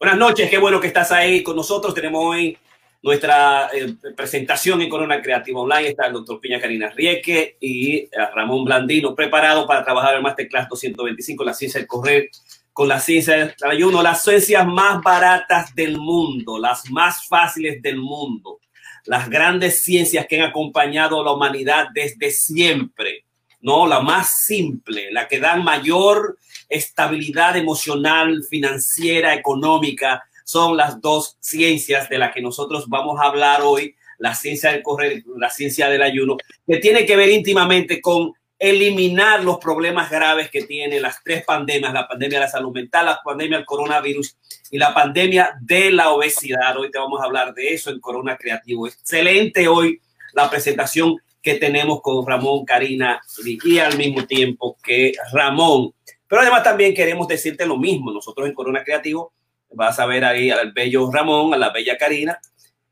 Buenas noches, qué bueno que estás ahí con nosotros. Tenemos hoy nuestra eh, presentación en Corona Creativa Online. Está el doctor Piña Karina Rieke y eh, Ramón Blandino, preparado para trabajar en Masterclass 225, la ciencia del correr con la ciencia del ayuno, las ciencias más baratas del mundo, las más fáciles del mundo, las grandes ciencias que han acompañado a la humanidad desde siempre. No, la más simple, la que da mayor estabilidad emocional, financiera, económica, son las dos ciencias de las que nosotros vamos a hablar hoy, la ciencia del correr, la ciencia del ayuno, que tiene que ver íntimamente con eliminar los problemas graves que tienen las tres pandemias, la pandemia de la salud mental, la pandemia del coronavirus y la pandemia de la obesidad. Hoy te vamos a hablar de eso en Corona Creativo. Excelente hoy la presentación que tenemos con Ramón, Karina y al mismo tiempo que Ramón pero además también queremos decirte lo mismo. Nosotros en Corona Creativo vas a ver ahí al bello Ramón, a la bella Karina.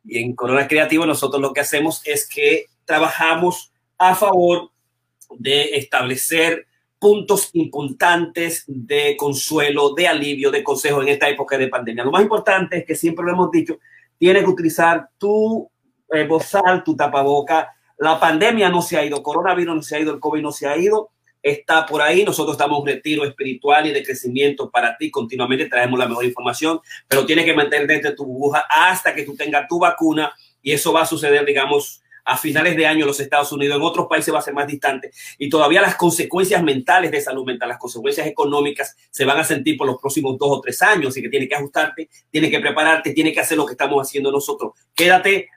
Y en Corona Creativo nosotros lo que hacemos es que trabajamos a favor de establecer puntos importantes de consuelo, de alivio, de consejo en esta época de pandemia. Lo más importante es que siempre lo hemos dicho, tienes que utilizar tu eh, bozal, tu tapaboca. La pandemia no se ha ido, coronavirus no se ha ido, el COVID no se ha ido está por ahí. Nosotros estamos en un retiro espiritual y de crecimiento para ti. Continuamente traemos la mejor información, pero tienes que mantener dentro de tu burbuja hasta que tú tengas tu vacuna y eso va a suceder, digamos, a finales de año en los Estados Unidos, en otros países va a ser más distante y todavía las consecuencias mentales de salud mental, las consecuencias económicas se van a sentir por los próximos dos o tres años, y que tienes que ajustarte, tienes que prepararte, tienes que hacer lo que estamos haciendo nosotros. Quédate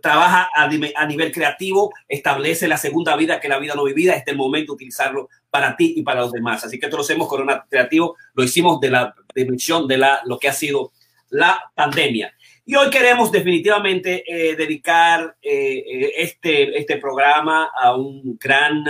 trabaja a, nivel creativo, establece la segunda vida que la vida no vivida, este es el momento de utilizarlo para ti y para los demás. Así que esto lo hacemos Corona Creativo, lo hicimos de la dimensión de la, lo que ha sido la pandemia. Y hoy queremos definitivamente eh, dedicar eh, eh, este, este programa a un gran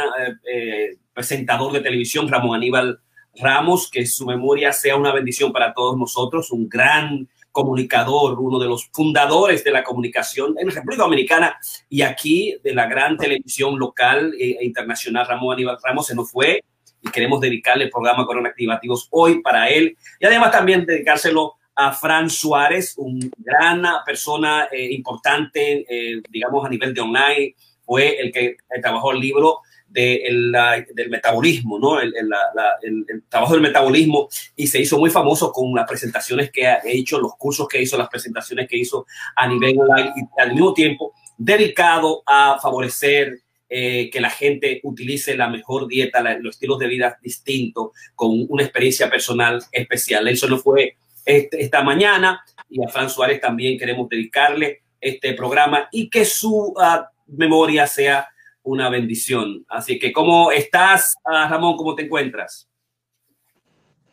presentador de televisión, Ramón Aníbal Ramos, que su memoria sea una bendición para todos nosotros, un gran comunicador, uno de los fundadores de la comunicación en la República Dominicana y aquí de la gran televisión local e internacional, Ramón Aníbal Ramos, se nos fue y queremos dedicarle el programa Corona Activativos hoy para él y además también dedicárselo a Fran Suárez, una gran persona eh, importante, eh, digamos, a nivel de online, fue el que trabajó el libro del metabolismo, ¿no? El, trabajo del metabolismo y se hizo muy famoso con las presentaciones que ha hecho, los cursos que hizo, las presentaciones que hizo a nivel online y al mismo tiempo dedicado a favorecer eh, que la gente utilice la mejor dieta, los estilos de vida distintos, con una experiencia personal especial. Eso lo fue este, esta mañana y a Fran Suárez también queremos dedicarle este programa y que su ah, memoria sea una bendición. Así que, ¿cómo estás, ah, Ramón? ¿Cómo te encuentras?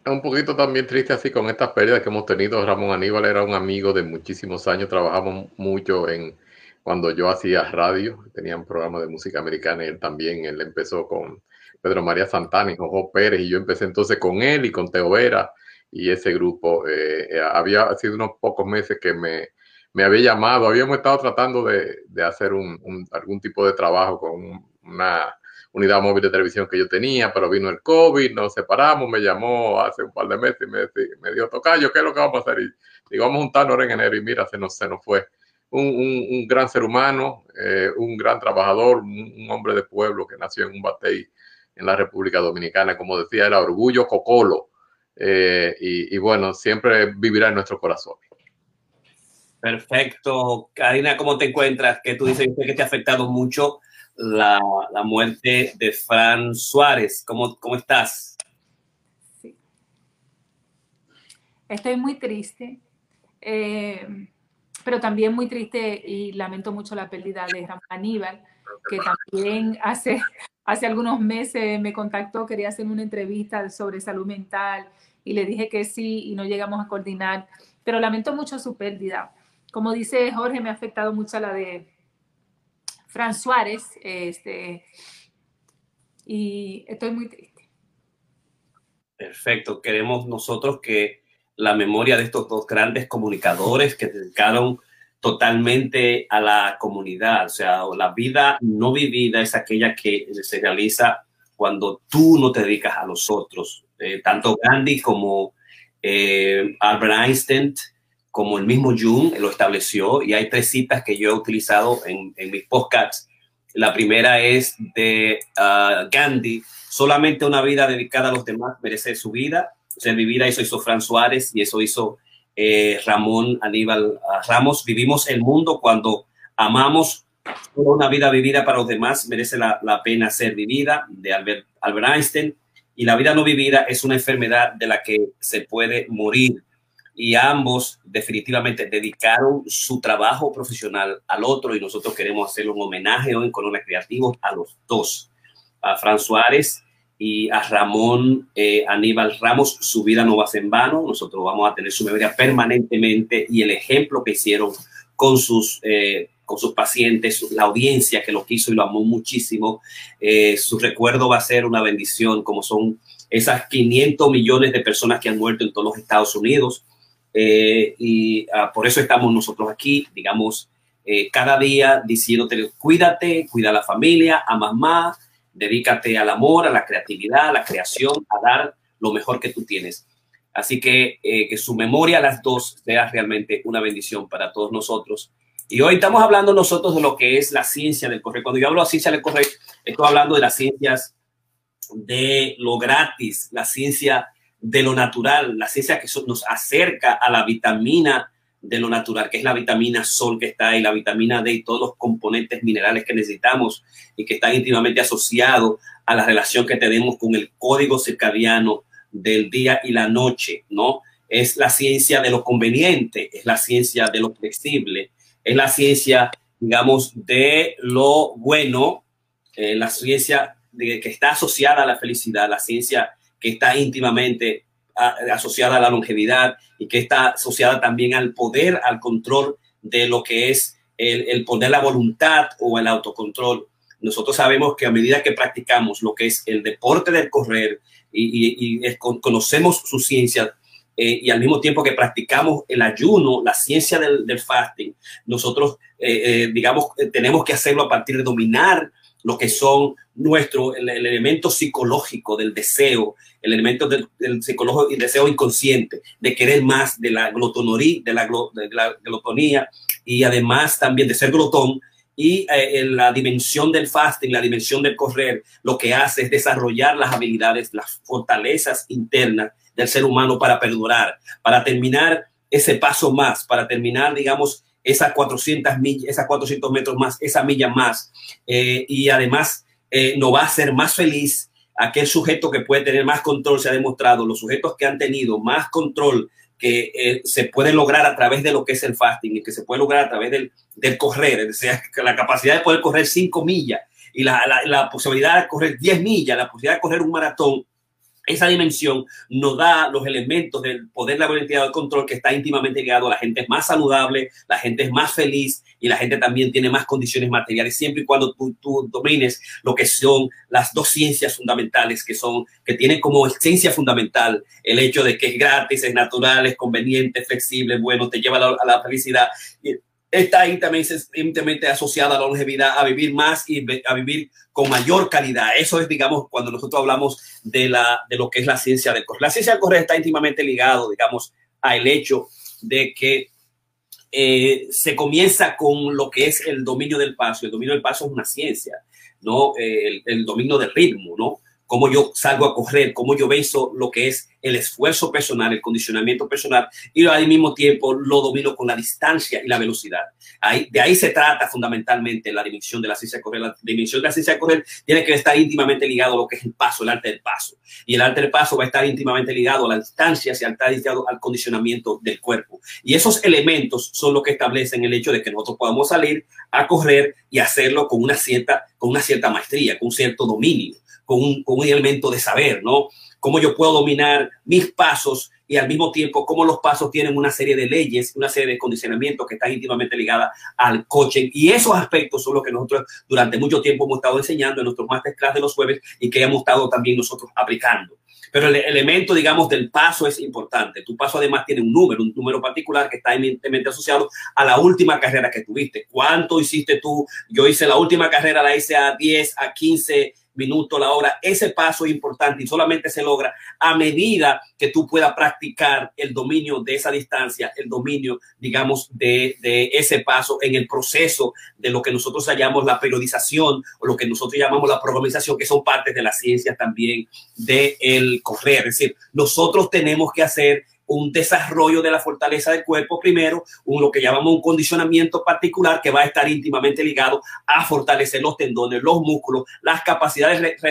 Un poquito también triste así con estas pérdidas que hemos tenido. Ramón Aníbal era un amigo de muchísimos años, trabajamos mucho en cuando yo hacía radio, tenía un programa de música americana y él también, él empezó con Pedro María Santana y Jojo Pérez y yo empecé entonces con él y con Teo Vera y ese grupo. Eh, eh, había sido unos pocos meses que me, me había llamado, habíamos estado tratando de, de hacer un, algún tipo de trabajo con una unidad móvil de televisión que yo tenía, pero vino el COVID, nos separamos, me llamó hace un par de meses y me, me dijo, Tocayo, ¿qué es lo que vamos a hacer? Y digo, vamos a juntarnos ahora en enero y mira, se nos, se nos fue. Un, un, gran ser humano, eh, un gran trabajador, un, hombre de pueblo que nació en un batey en la República Dominicana, como decía, era orgullo cocolo. Eh, y, y bueno, siempre vivirá en nuestro corazón. Perfecto. Karina, ¿cómo te encuentras? Que tú dices que te ha afectado mucho la, la muerte de Fran Suárez. ¿Cómo, cómo estás? Sí. Estoy muy triste, eh, pero también muy triste y lamento mucho la pérdida de Ramón Aníbal, que también hace, hace algunos meses me contactó, quería hacer una entrevista sobre salud mental y le dije que sí y no llegamos a coordinar, pero lamento mucho su pérdida como dice Jorge, me ha afectado mucho la de Fran Suárez, este, y estoy muy triste. Perfecto, queremos nosotros que la memoria de estos dos grandes comunicadores que dedicaron totalmente a la comunidad, o sea, la vida no vivida es aquella que se realiza cuando tú no te dedicas a los otros. Eh, tanto Gandhi como eh, Albert Einstein, como el mismo Jung lo estableció, y hay tres citas que yo he utilizado en, mis podcasts. La primera es de ah, Gandhi, solamente una vida dedicada a los demás merece su vida. O sea, mi vida eso hizo Fran Suárez y eso hizo eh, Ramón Aníbal ah, Ramos. Vivimos el mundo cuando amamos una vida vivida para los demás merece la, pena ser vivida, de Albert Einstein. Y la vida no vivida es una enfermedad de la que se puede morir y ambos definitivamente dedicaron su trabajo profesional al otro y nosotros queremos hacerle un homenaje hoy en Corona Creativo a los dos, a Fran Suárez y a Ramón eh, Aníbal Ramos. Su vida no va a ser en vano, nosotros vamos a tener su memoria permanentemente y el ejemplo que hicieron con sus, eh, con sus pacientes, la audiencia que lo quiso y lo amó muchísimo, eh, su recuerdo va a ser una bendición, como son esas 500 millones de personas que han muerto en todos los Estados Unidos eh, y ah, por eso estamos nosotros aquí, digamos, eh, cada día diciéndote, cuídate, cuida a la familia, a mamá, dedícate al amor, a la creatividad, a la creación, a dar lo mejor que tú tienes. Así que eh, que su memoria, las dos, sea realmente una bendición para todos nosotros. Y hoy estamos hablando nosotros de lo que es la ciencia del correo. Cuando yo hablo de ciencia del correo, estoy hablando de las ciencias de lo gratis, la ciencia de lo natural, la ciencia que nos acerca a la vitamina de lo natural, que es la vitamina sol que está ahí, la vitamina D y todos los componentes minerales que necesitamos y que están íntimamente asociados a la relación que tenemos con el código circadiano del día y la noche, ¿no? Es la ciencia de lo conveniente, es la ciencia de lo flexible, es la ciencia, digamos, de lo bueno, eh, la ciencia de, que está asociada a la felicidad, la ciencia que está íntimamente asociada a la longevidad y que está asociada también al poder, al control de lo que es el, poner la voluntad o el autocontrol. Nosotros sabemos que a medida que practicamos lo que es el deporte del correr y, conocemos su ciencia, eh, y al mismo tiempo que practicamos el ayuno, la ciencia del, fasting, nosotros, eh, eh, digamos, tenemos que hacerlo a partir de dominar lo que son nuestro, el, elemento psicológico del deseo, el elemento del, psicológico y deseo inconsciente, de querer más, de la glotonería, de la, la glotonía y además también de ser glotón. Y eh, la dimensión del fasting, la dimensión del correr, lo que hace es desarrollar las habilidades, las fortalezas internas del ser humano para perdurar, para terminar ese paso más, para terminar, digamos, esas 400 millas, esas 400 metros más, esa milla más. Eh, y además eh, nos va a hacer más feliz aquel sujeto que puede tener más control, se ha demostrado, los sujetos que han tenido más control que eh, se puede lograr a través de lo que es el fasting y que se puede lograr a través del, del correr, es decir, la capacidad de poder correr 5 millas y la posibilidad de correr 10 millas, la posibilidad de correr un maratón, esa dimensión nos da los elementos del poder, la voluntad del control que está íntimamente ligado a la gente es más saludable, la gente es más feliz y la gente también tiene más condiciones materiales, siempre y cuando tú, tú domines lo que son las dos ciencias fundamentales que son, que tienen como esencia fundamental el hecho de que es gratis, es natural, es conveniente, flexible, bueno, te lleva a la felicidad está íntimamente asociada a la longevidad, a vivir más y a vivir con mayor calidad. Eso es, digamos, cuando nosotros hablamos de, la, de lo que es la ciencia del correr. La ciencia del correr está íntimamente ligado, digamos, al hecho de que eh, se comienza con lo que es el dominio del paso. El dominio del paso es una ciencia, ¿no? el, el dominio del ritmo, ¿no? Cómo yo salgo a correr, cómo yo beso lo que es el esfuerzo personal, el condicionamiento personal, y al mismo tiempo lo domino con la distancia y la velocidad. Ahí, de ahí se trata fundamentalmente la dimensión de la ciencia de correr. La dimensión de la ciencia de correr tiene que estar íntimamente ligado a lo que es el paso, el arte del paso. Y el arte del paso va a estar íntimamente ligado a la distancia, y está ligado al condicionamiento del cuerpo. Y esos elementos son los que establecen el hecho de que nosotros podamos salir a correr y hacerlo con una cierta, con una cierta maestría, con un cierto dominio con un, elemento de saber, ¿no? Cómo yo puedo dominar mis pasos y al mismo tiempo cómo los pasos tienen una serie de leyes, una serie de condicionamientos que están íntimamente ligadas al coche. Y esos aspectos son los que nosotros durante mucho tiempo hemos estado enseñando en nuestros masterclass de los jueves y que hemos estado también nosotros aplicando. Pero el elemento, digamos, del paso es importante. Tu paso además tiene un número, un número particular que está eminentemente asociado a la última carrera que tuviste. ¿Cuánto hiciste tú? Yo hice la última carrera, la hice a 10, a 15 minuto, la hora. Ese paso es importante y solamente se logra a medida que tú puedas practicar el dominio de esa distancia, el dominio, digamos, de, de ese paso en el proceso de lo que nosotros llamamos la periodización o lo que nosotros llamamos la programización, que son partes de la ciencia también del el correr. Es decir, nosotros tenemos que hacer un desarrollo de la fortaleza del cuerpo primero, lo que llamamos un condicionamiento particular que va a estar íntimamente ligado a fortalecer los tendones, los músculos, las capacidades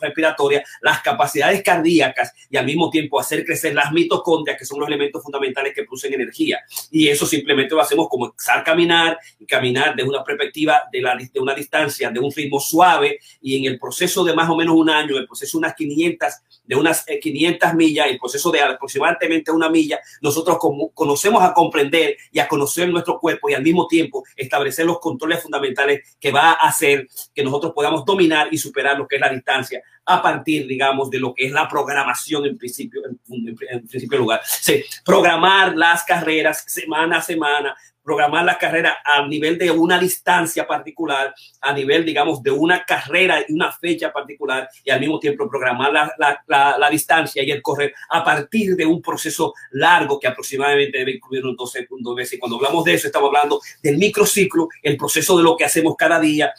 respiratorias, las capacidades cardíacas y al mismo tiempo hacer crecer las mitocondrias, que son los elementos fundamentales que producen energía. Y eso simplemente lo hacemos como empezar caminar y caminar de una perspectiva de una distancia, de un ritmo suave y en el proceso de más o menos un año, el proceso de unas 500, de unas 500 eh, millas, el proceso de aproximadamente una milla, nosotros conocemos a comprender y a conocer nuestro cuerpo y al mismo tiempo establecer los controles fundamentales que va a hacer que nosotros podamos dominar y superar lo que es la distancia a partir, digamos, de lo que es la programación en principio, en, principio lugar. Sí, programar las carreras semana a semana, programar la carrera a nivel de una distancia particular, a nivel, digamos, de una carrera y una fecha particular, y al mismo tiempo programar la, la, la, distancia y el correr a partir de un proceso largo que aproximadamente debe incluir unos 12 meses. Y cuando hablamos de eso, estamos hablando del microciclo, el proceso de lo que hacemos cada día,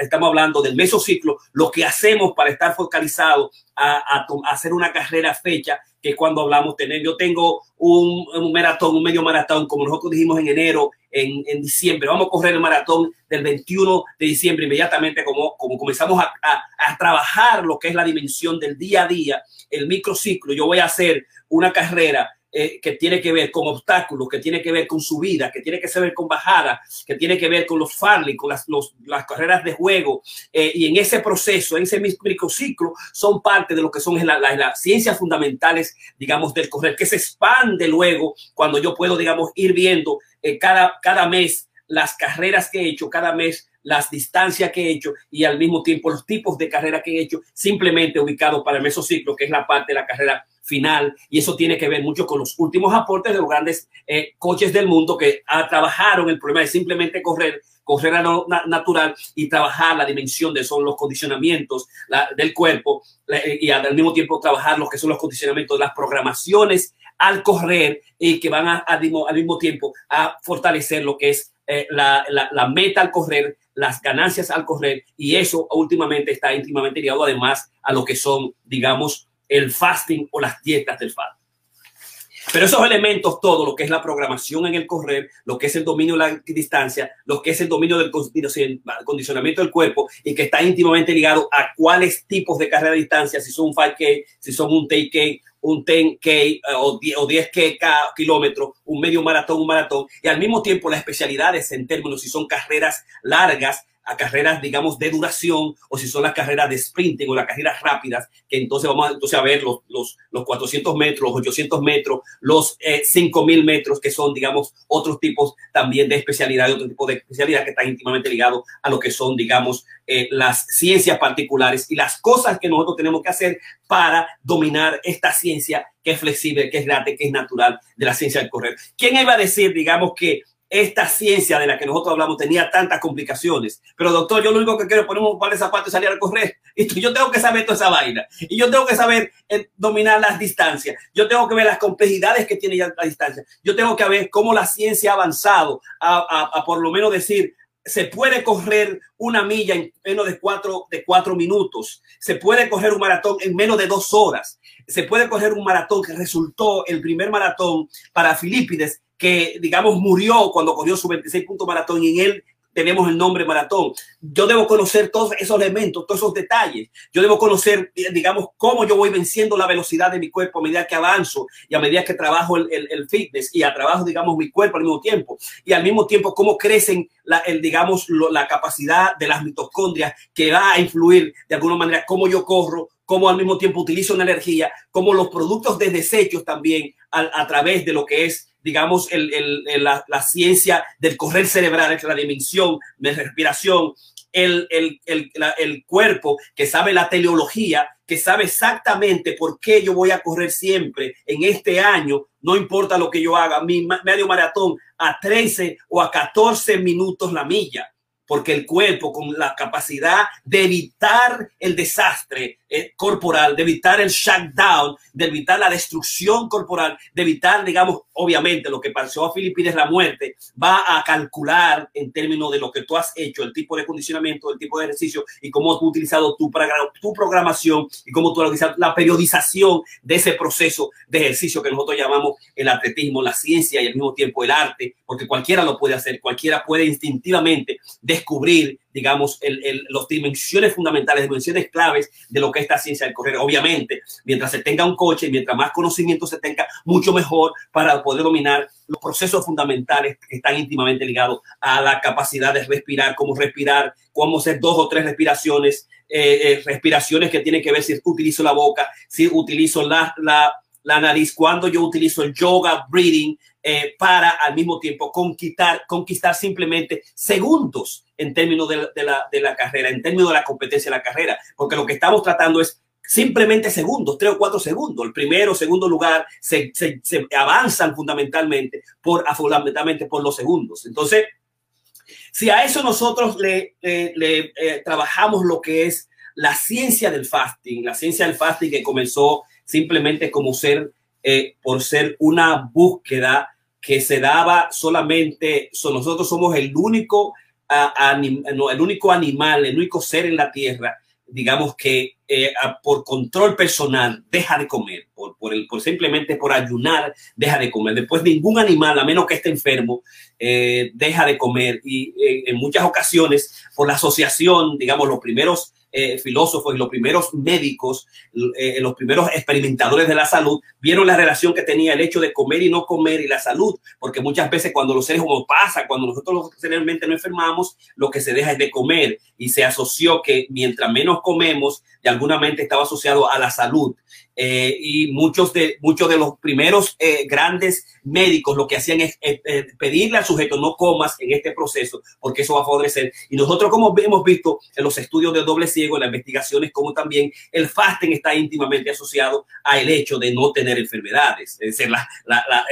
estamos hablando del mesociclo, lo que hacemos para estar focalizado a, hacer una carrera fecha que cuando hablamos tener, yo tengo un, maratón, un medio maratón, como nosotros dijimos en enero, en, diciembre, vamos a correr el maratón del 21 de diciembre, inmediatamente como, como comenzamos a, a, a trabajar lo que es la dimensión del día a día, el microciclo, yo voy a hacer una carrera eh, que tiene que ver con obstáculos, que tiene que ver con subida, que tiene que ver con bajada, que tiene que ver con los farley, con las, las carreras de juego. Eh, y en ese proceso, en ese microciclo, son parte de lo que son las la, la ciencias fundamentales, digamos, del correr, que se expande luego cuando yo puedo, digamos, ir viendo eh, cada, cada mes las carreras que he hecho, cada mes las distancias que he hecho y al mismo tiempo los tipos de carrera que he hecho, simplemente ubicado para el mesociclo, que es la parte de la carrera final. Y eso tiene que ver mucho con los últimos aportes de los grandes eh, coches del mundo que ah, trabajaron el problema de simplemente correr correr a lo natural y trabajar la dimensión de son los condicionamientos del cuerpo eh, y al mismo tiempo trabajar lo que son los condicionamientos de las programaciones al correr y que van a, al mismo tiempo a fortalecer lo que es eh, la, la, meta al correr, las ganancias al correr y eso últimamente está íntimamente ligado además a lo que son, digamos, el fasting o las dietas del fat. Pero esos elementos, todo lo que es la programación en el correr, lo que es el dominio de la distancia, lo que es el dominio del condicionamiento del cuerpo y que está íntimamente ligado a cuáles tipos de carrera de distancia, si son un 5K, si son un 10K, un 10K eh, o 10K kilómetros, un medio maratón, un maratón, y al mismo tiempo las especialidades en términos si son carreras largas, a carreras, digamos, de duración o si son las carreras de sprinting o las carreras rápidas, que entonces vamos a, entonces a ver los, los, los 400 metros, los 800 metros, los eh, 5000 metros, que son, digamos, otros tipos también de especialidad, otro tipo de especialidad que están íntimamente ligados a lo que son, digamos, eh, las ciencias particulares y las cosas que nosotros tenemos que hacer para dominar esta ciencia que es flexible, que es grande, que es natural de la ciencia del correr. ¿Quién iba a decir, digamos, que esta ciencia de la que nosotros hablamos tenía tantas complicaciones. Pero doctor, yo lo único que quiero es poner un par de zapatos y salir a correr. Y yo tengo que saber toda esa vaina. Y yo tengo que saber eh, dominar las distancias. Yo tengo que ver las complejidades que tiene ya la distancia. Yo tengo que ver cómo la ciencia ha avanzado a, a, a por lo menos decir, se puede correr una milla en menos de cuatro, de cuatro minutos. Se puede correr un maratón en menos de dos horas. Se puede correr un maratón que resultó el primer maratón para Filipides que, digamos, murió cuando corrió su 26 punto maratón y en él tenemos el nombre maratón. Yo debo conocer todos esos elementos, todos esos detalles. Yo debo conocer, digamos, cómo yo voy venciendo la velocidad de mi cuerpo a medida que avanzo y a medida que trabajo el, el, el fitness y a trabajo, digamos, mi cuerpo al mismo tiempo. Y al mismo tiempo, cómo crecen, la, el, digamos, lo, la capacidad de las mitocondrias que va a influir de alguna manera cómo yo corro, cómo al mismo tiempo utilizo una energía, cómo los productos de desechos también a, a través de lo que es digamos, el, el, la, la, ciencia del correr cerebral, la dimensión de respiración, el, el, el, cuerpo que sabe la teleología, que sabe exactamente por qué yo voy a correr siempre en este año, no importa lo que yo haga, mi medio maratón a 13 o a 14 minutos la milla porque el cuerpo con la capacidad de evitar el desastre eh, corporal, de evitar el shutdown, de evitar la destrucción corporal, de evitar, digamos, obviamente lo que pasó a Filipinas, la muerte, va a calcular en términos de lo que tú has hecho, el tipo de condicionamiento, el tipo de ejercicio y cómo has utilizado tu, tu programación y cómo tú has utilizado la periodización de ese proceso de ejercicio que nosotros llamamos el atletismo, la ciencia y al mismo tiempo el arte, porque cualquiera lo puede hacer, cualquiera puede instintivamente descubrir, digamos, las dimensiones fundamentales, dimensiones claves de lo que es esta ciencia del correr. Obviamente, mientras se tenga un coche, mientras más conocimiento se tenga, mucho mejor para poder dominar los procesos fundamentales que están íntimamente ligados a la capacidad de respirar, cómo respirar, cómo hacer dos o tres respiraciones, eh, eh, respiraciones que tienen que ver si utilizo la boca, si utilizo la, la nariz, cuando yo utilizo el yoga breathing, eh, para al mismo tiempo conquistar, conquistar simplemente segundos en términos de, de, la, de la carrera, en términos de la competencia de la carrera, porque lo que estamos tratando es simplemente segundos, tres o cuatro segundos. El primero, segundo lugar, se, se, avanzan fundamentalmente por, fundamentalmente por los segundos. Entonces, si a eso nosotros le eh, trabajamos lo que es la ciencia del fasting, la ciencia del fasting que comenzó simplemente como ser eh, por ser una búsqueda que se daba solamente, so, nosotros somos el único, uh, anim, no, el único animal, el único ser en la tierra, digamos que eh, por control personal deja de comer, por, por, el, por simplemente por ayunar deja de comer. Después ningún animal, a menos que esté enfermo, eh, deja de comer. Y en muchas ocasiones, por la asociación, digamos, los primeros eh, filósofos y los primeros médicos, eh, los primeros experimentadores de la salud, vieron la relación que tenía el hecho de comer y no comer y la salud, porque muchas veces cuando los seres humanos pasa, cuando nosotros realmente no enfermamos, lo que se deja es de comer y se asoció que mientras menos comemos, de alguna mente estaba asociado a la salud. Eh, y muchos de, muchos de los primeros eh, grandes médicos lo que hacían es eh, pedirle al sujeto no comas en este proceso porque eso va a favorecer. Y nosotros como hemos visto en los estudios de doble ciego, en las investigaciones, como también el fasting está íntimamente asociado al hecho de no tener enfermedades. Es decir, la,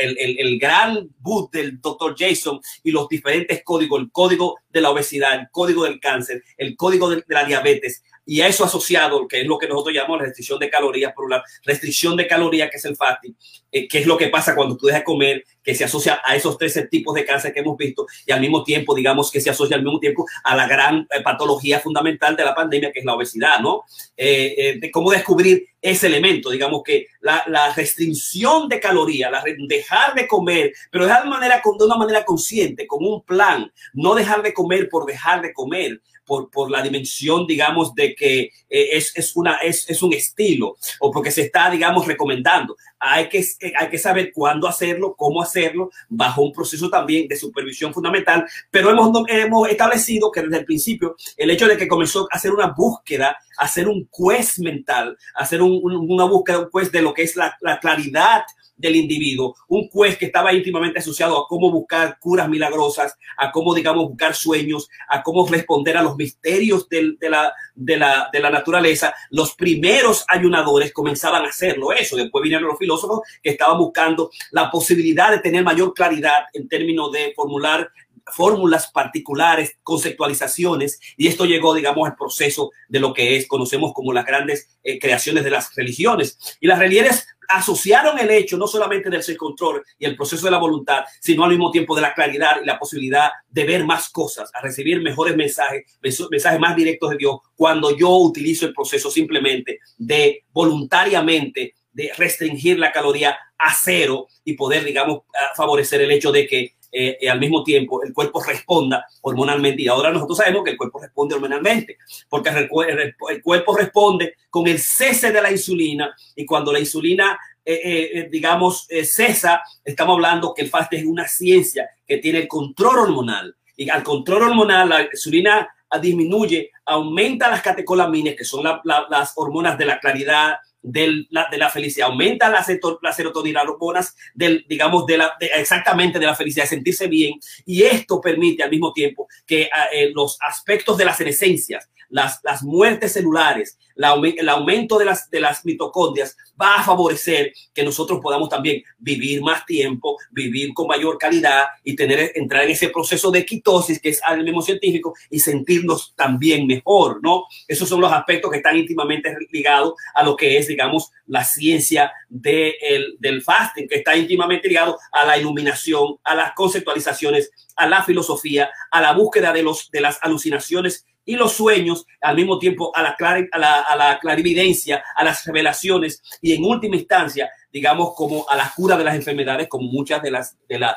el, el, gran boot del doctor Jason y los diferentes códigos, el código de la obesidad, el código del cáncer, el código de la diabetes, y a eso asociado, que es lo que nosotros llamamos restricción de calorías, por una restricción de calorías, que es el fasting, eh, que es lo que pasa cuando tú dejas de comer, que se asocia a esos tres tipos de cáncer que hemos visto, y al mismo tiempo, digamos, que se asocia al mismo tiempo a la gran eh, patología fundamental de la pandemia, que es la obesidad, ¿no? Eh, eh, de cómo descubrir ese elemento, digamos que la, la restricción de calorías, la, dejar de comer, pero dejar de, manera, de una manera consciente, con un plan, no dejar de comer por dejar de comer, por, por la dimensión, digamos, de que eh, es, es, una, es, es un estilo o porque se está, digamos, recomendando. Hay que, hay que saber cuándo hacerlo, cómo hacerlo, bajo un proceso también de supervisión fundamental, pero hemos, hemos establecido que desde el principio el hecho de que comenzó a hacer una búsqueda, hacer un quest mental, hacer un, un, una búsqueda, un quest de lo que es la, la claridad del individuo, un quest que estaba íntimamente asociado a cómo buscar curas milagrosas, a cómo, digamos, buscar sueños, a cómo responder a los misterios de, la, de, la, de la naturaleza. Los primeros ayunadores comenzaban a hacerlo eso. Después vinieron los filósofos que estaban buscando la posibilidad de tener mayor claridad en términos de formular fórmulas particulares, conceptualizaciones, y esto llegó, digamos, al proceso de lo que es, conocemos como las grandes eh, creaciones de las religiones. Y las religiones asociaron el hecho no solamente del self-control y el proceso de la voluntad, sino al mismo tiempo de la claridad y la posibilidad de ver más cosas, a recibir mejores mensajes, mensajes más directos de Dios, cuando yo utilizo el proceso simplemente de voluntariamente de restringir la caloría a cero y poder, digamos, favorecer el hecho de que eh, eh, al mismo tiempo el cuerpo responda hormonalmente. Y ahora nosotros sabemos que el cuerpo responde hormonalmente, porque el, cuerpo responde con el cese de la insulina y cuando la insulina eh, digamos, cesa, estamos hablando que el fasting es una ciencia que tiene el control hormonal. Y al control hormonal, la insulina disminuye, aumenta las catecolaminas, que son la, la, las hormonas de la claridad, del, la, de la felicidad, aumenta la, la serotonina, las hormonas del, digamos, de la, exactamente de la felicidad, sentirse bien. Y esto permite al mismo tiempo que eh, los aspectos de las senescencias, las, las muertes celulares, el aumento de las, de las mitocondrias va a favorecer que nosotros podamos también vivir más tiempo, vivir con mayor calidad y tener, entrar en ese proceso de quitosis que es al mismo científico y sentirnos también mejor, ¿no? Esos son los aspectos que están íntimamente ligados a lo que es, digamos, la ciencia de el, del fasting, que está íntimamente ligado a la iluminación, a las conceptualizaciones, a la filosofía, a la búsqueda de, los, de las alucinaciones y los sueños, al mismo tiempo a la, a la, a la clarividencia, a las revelaciones y en última instancia, digamos, como a la cura de las enfermedades, como muchas de las, de la,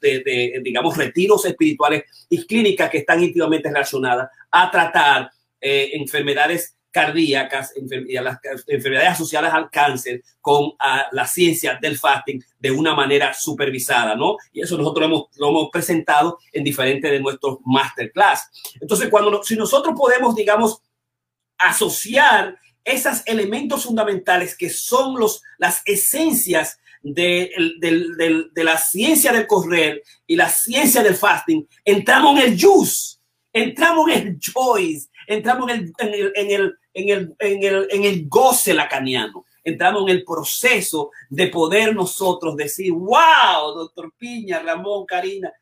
de, de, digamos, retiros espirituales y clínicas que están íntimamente relacionadas a tratar eh, enfermedades cardíacas a las enfermedades asociadas al cáncer con la ciencia del fasting de una manera supervisada, ¿no? Y eso nosotros lo hemos, lo hemos presentado en diferentes de nuestros masterclass. Entonces, cuando si nosotros podemos, digamos, asociar esos elementos fundamentales que son los, las esencias de, de, de, la ciencia del correr y la ciencia del fasting, entramos en el juice, entramos en el choice, entramos en el, en el, en el, en el, en el goce lacaniano. Entramos en el proceso de poder nosotros decir, wow, doctor Piña, Ramón, Karina,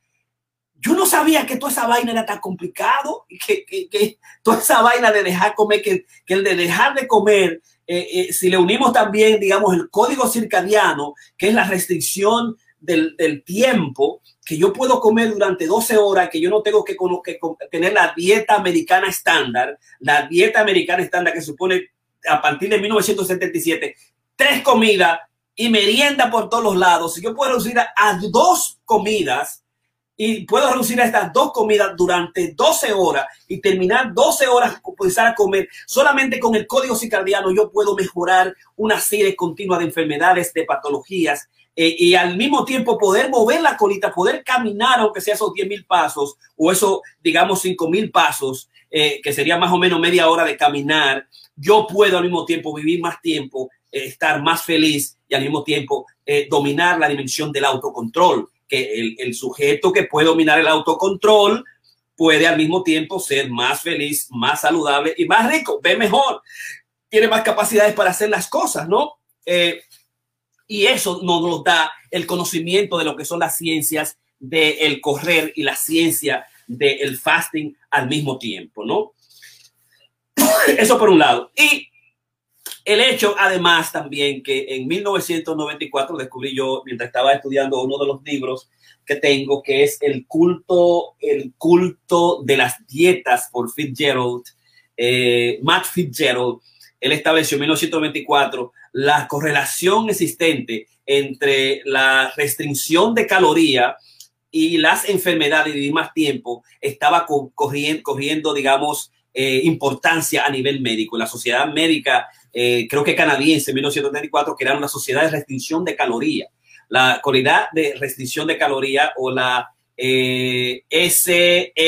yo no sabía que toda esa vaina era tan complicado, que, que, que toda esa vaina de dejar comer, que, que el de dejar de comer, eh, eh, si le unimos también, digamos, el código circadiano, que es la restricción del, tiempo, que yo puedo comer durante 12 horas, que yo no tengo que, que, tener la dieta americana estándar, la dieta americana estándar que supone a partir de 1977, tres comidas y merienda por todos los lados. Si yo puedo reducir a, a dos comidas, y puedo reducir a estas dos comidas durante 12 horas y terminar 12 horas comenzar a comer solamente con el código circadiano yo puedo mejorar una serie continua de enfermedades, de patologías eh, y al mismo tiempo poder mover la colita, poder caminar, aunque sea esos 10 mil pasos o esos, digamos, 5 mil pasos, eh, que sería más o menos media hora de caminar, yo puedo al mismo tiempo vivir más tiempo, eh, estar más feliz y al mismo tiempo dominar la dimensión del autocontrol, que el, el sujeto que puede dominar el autocontrol puede al mismo tiempo ser más feliz, más saludable y más rico, ve mejor, tiene más capacidades para hacer las cosas, ¿no? Eh, y eso nos da el conocimiento de lo que son las ciencias del correr y la ciencia del fasting al mismo tiempo, ¿no? Eso por un lado. Y el hecho, además, también que en 1994 descubrí yo, mientras estaba estudiando uno de los libros que tengo, que es el culto, el culto de las dietas por Fitzgerald, eh, Matt Fitzgerald, él estableció en 1924 la correlación existente entre la restricción de caloría y las enfermedades de más tiempo estaba corriendo, corriendo digamos, eh, importancia a nivel médico. La sociedad médica, eh, creo que canadiense, en 1934, que era una sociedad de restricción de caloría. La calidad de restricción de caloría o la eh, SRSRC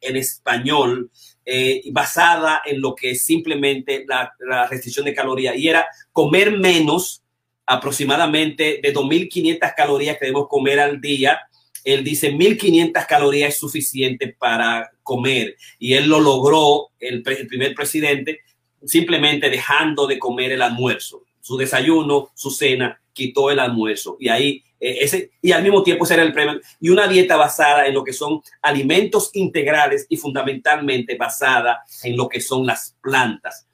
en español eh, basada en lo que es simplemente la, restricción de calorías. Y era comer menos, aproximadamente de 2.500 calorías que debemos comer al día. Él dice 1.500 calorías es suficiente para comer. Y él lo logró, el, el primer presidente, simplemente dejando de comer el almuerzo, su desayuno, su cena, quitó el almuerzo. Y ahí eh, ese, y al mismo tiempo será el premio y una dieta basada en lo que son alimentos integrales y fundamentalmente basada en lo que son las plantas.